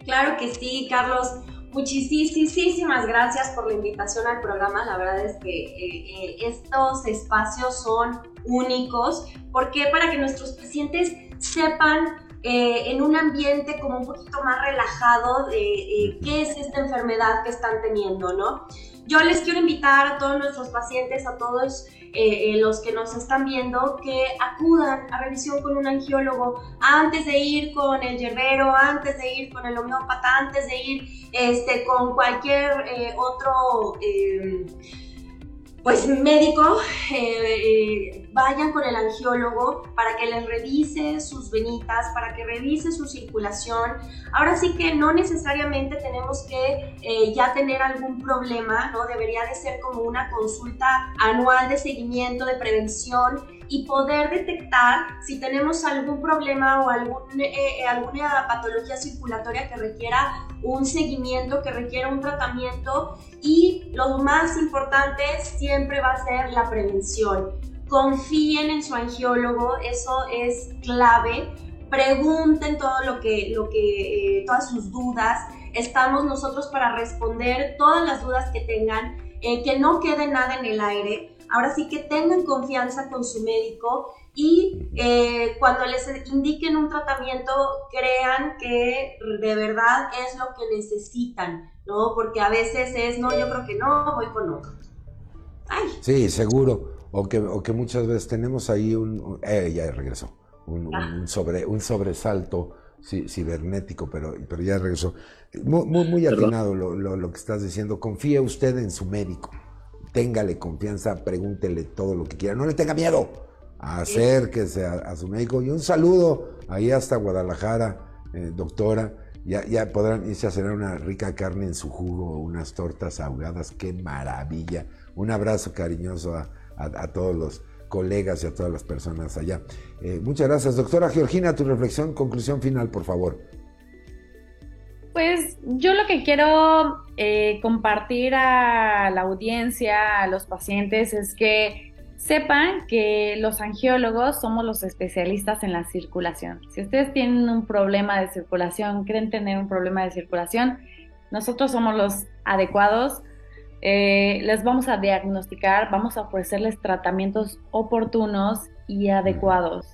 Claro que sí, Carlos. Muchísimas gracias por la invitación al programa. La verdad es que eh, eh, estos espacios son únicos porque para que nuestros pacientes sepan eh, en un ambiente como un poquito más relajado de qué es esta enfermedad que están teniendo, ¿no? Yo les quiero invitar a todos nuestros pacientes, a todos eh, eh, los que nos están viendo, que acudan a revisión con un angiólogo antes de ir con el yerbero, antes de ir con el homeópata, antes de ir este, con cualquier eh, otro pues médico, vayan con el angiólogo para que les revise sus venitas, para que revise su circulación. Ahora sí que no necesariamente tenemos que eh, ya tener algún problema, ¿no? Debería de ser como una consulta anual de seguimiento, de prevención y poder detectar si tenemos algún problema o algún, alguna patología circulatoria que requiera un seguimiento, que requiera un tratamiento y lo más importante siempre va a ser la prevención. Confíen en su angiólogo, eso es clave. Pregunten todo lo que, lo que, eh, todas sus dudas. Estamos nosotros para responder todas las dudas que tengan, eh, que no quede nada en el aire. Ahora sí que tengan confianza con su médico y eh, cuando les indiquen un tratamiento, crean que de verdad es lo que necesitan, ¿no? Porque a veces es, no, yo creo que no, voy con otro. Ay. Sí, seguro. O que, o que muchas veces tenemos ahí un... Eh, ya regresó. Un, ah. sobre, un sobresalto cibernético, pero, pero ya regresó. Muy, muy, atinado lo, lo, lo, que estás diciendo. Confíe usted en su médico. Téngale confianza, pregúntele todo lo que quiera. No le tenga miedo acérquese a, a, su médico y un saludo ahí hasta Guadalajara, eh, doctora. Ya, ya podrán irse a cenar una rica carne en su jugo, unas tortas ahogadas, qué maravilla. Un abrazo cariñoso a, a, todos los colegas y a todas las personas allá. Eh, muchas gracias, doctora Georgina, tu reflexión, conclusión final, por favor. Pues yo lo que quiero eh, compartir a la audiencia, a los pacientes, es que Sepan que los angiólogos somos los especialistas en la circulación. Si ustedes tienen un problema de circulación, creen tener un problema de circulación, nosotros somos los adecuados. Eh, les vamos a diagnosticar, vamos a ofrecerles tratamientos oportunos y adecuados.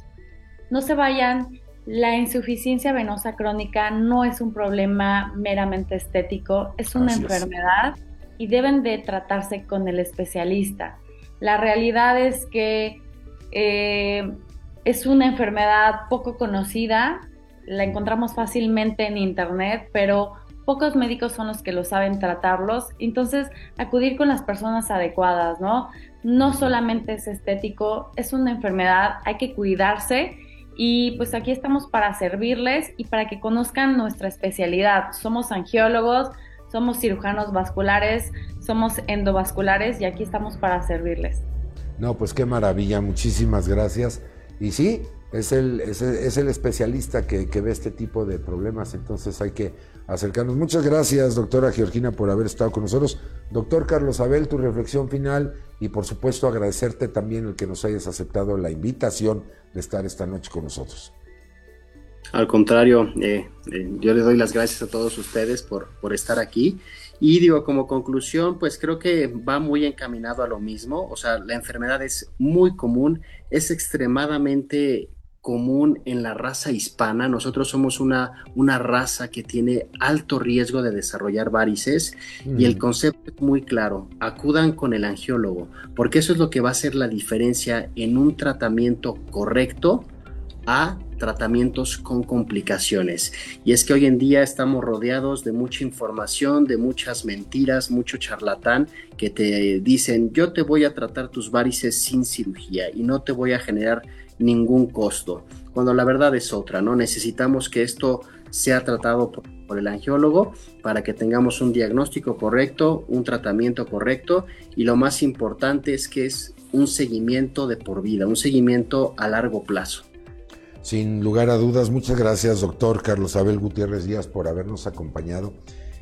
No se vayan, la insuficiencia venosa crónica no es un problema meramente estético, es una enfermedad y deben de tratarse con el especialista. La realidad es que eh, es una enfermedad poco conocida, la encontramos fácilmente en internet, pero pocos médicos son los que lo saben tratarlos. Entonces, acudir con las personas adecuadas, ¿no? No solamente es estético, es una enfermedad, hay que cuidarse y pues aquí estamos para servirles y para que conozcan nuestra especialidad. Somos angiólogos, somos cirujanos vasculares, somos endovasculares y aquí estamos para servirles. No, pues qué maravilla, muchísimas gracias. Y sí, es el, es el, especialista que, ve este tipo de problemas, entonces hay que acercarnos. Muchas gracias, doctora Georgina, por haber estado con nosotros. Doctor Carlos Abel, tu reflexión final y por supuesto agradecerte también el que nos hayas aceptado la invitación de estar esta noche con nosotros. Al contrario, eh, eh, yo le doy las gracias a todos ustedes por, por estar aquí. Y digo, como conclusión, pues creo que va muy encaminado a lo mismo. O sea, la enfermedad es muy común, es extremadamente común en la raza hispana. Nosotros somos una, una raza que tiene alto riesgo de desarrollar varices y el mm. concepto es muy claro. Acudan con el angiólogo, porque eso es lo que va a hacer la diferencia en un tratamiento correcto a tratamientos con complicaciones. Y es que hoy en día estamos rodeados de mucha información, de muchas mentiras, mucho charlatán que te dicen yo te voy a tratar tus varices sin cirugía y no te voy a generar ningún costo, cuando la verdad es otra, ¿no? Necesitamos que esto sea tratado por, el angiólogo para que tengamos un diagnóstico correcto, un tratamiento correcto y lo más importante es que es un seguimiento de por vida, un seguimiento a largo plazo. Sin lugar a dudas, muchas gracias, doctor Carlos Abel Gutiérrez Díaz, por habernos acompañado.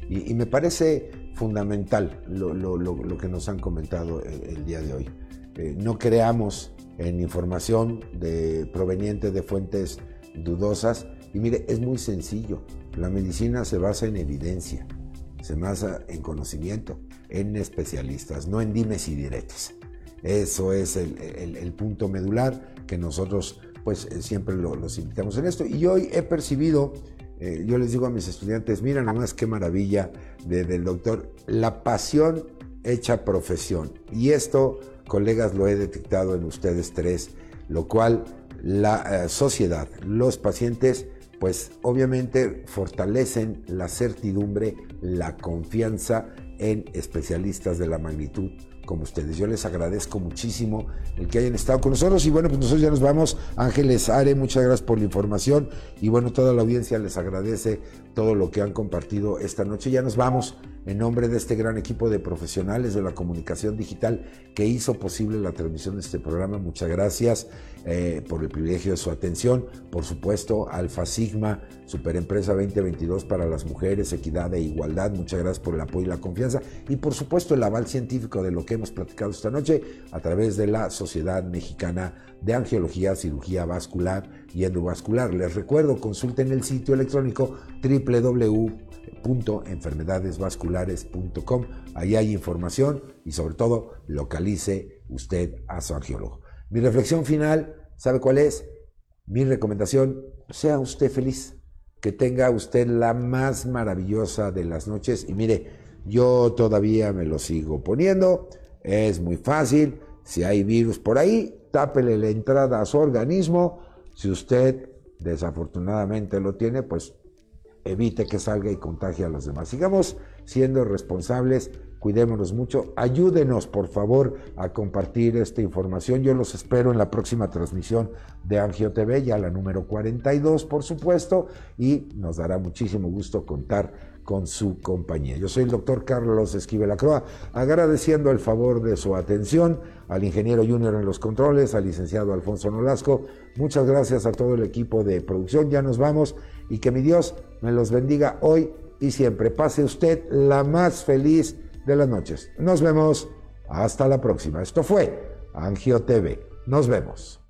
Y, me parece fundamental lo, que nos han comentado el, día de hoy. Eh, no creamos en información de, proveniente de fuentes dudosas Y mire, es muy sencillo. La medicina se basa en evidencia, se basa en conocimiento, en especialistas, no en dimes y diretes. Eso es el, punto medular que nosotros pues eh, siempre los invitamos en esto. Y hoy he percibido, eh, yo les digo a mis estudiantes, mira nomás qué maravilla del doctor, la pasión hecha profesión. Y esto, colegas, lo he detectado en ustedes tres, lo cual la eh, sociedad, los pacientes, pues obviamente fortalecen la certidumbre, la confianza en especialistas de la magnitud como ustedes. Yo les agradezco muchísimo el que hayan estado con nosotros y bueno, pues nosotros ya nos vamos. Ángeles Are, muchas gracias por la información y bueno, toda la audiencia les agradece todo lo que han compartido esta noche. Ya nos vamos en nombre de este gran equipo de profesionales de la comunicación digital que hizo posible la transmisión de este programa. Muchas gracias eh, por el privilegio de su atención. Por supuesto, Alfa Sigma, Superempresa 2022 para las mujeres, equidad e igualdad. Muchas gracias por el apoyo y la confianza. Y por supuesto, el aval científico de lo que hemos platicado esta noche a través de la Sociedad Mexicana de Angiología, Cirugía Vascular y Endovascular. Les recuerdo, consulten el sitio electrónico www.enfermedadesvasculares.com. Ahí hay información y sobre todo localice usted a su angiólogo. Mi reflexión final, ¿sabe cuál es? Mi recomendación, sea usted feliz, que tenga usted la más maravillosa de las noches y mire, yo todavía me lo sigo poniendo, es muy fácil, si hay virus por ahí, tápele la entrada a su organismo, si usted desafortunadamente lo tiene, pues evite que salga y contagie a los demás. Sigamos siendo responsables, cuidémonos mucho, ayúdenos por favor a compartir esta información. Yo los espero en la próxima transmisión de Angio TV, ya la número 42 por supuesto, y nos dará muchísimo gusto contar con su compañía. Yo soy el doctor Carlos Esquivel Acroa, agradeciendo el favor de su atención al ingeniero junior en los controles, al licenciado Alfonso Nolasco. Muchas gracias a todo el equipo de producción. Ya nos vamos y que mi Dios me los bendiga hoy y siempre. Pase usted la más feliz de las noches. Nos vemos. Hasta la próxima. Esto fue Angio TV. Nos vemos.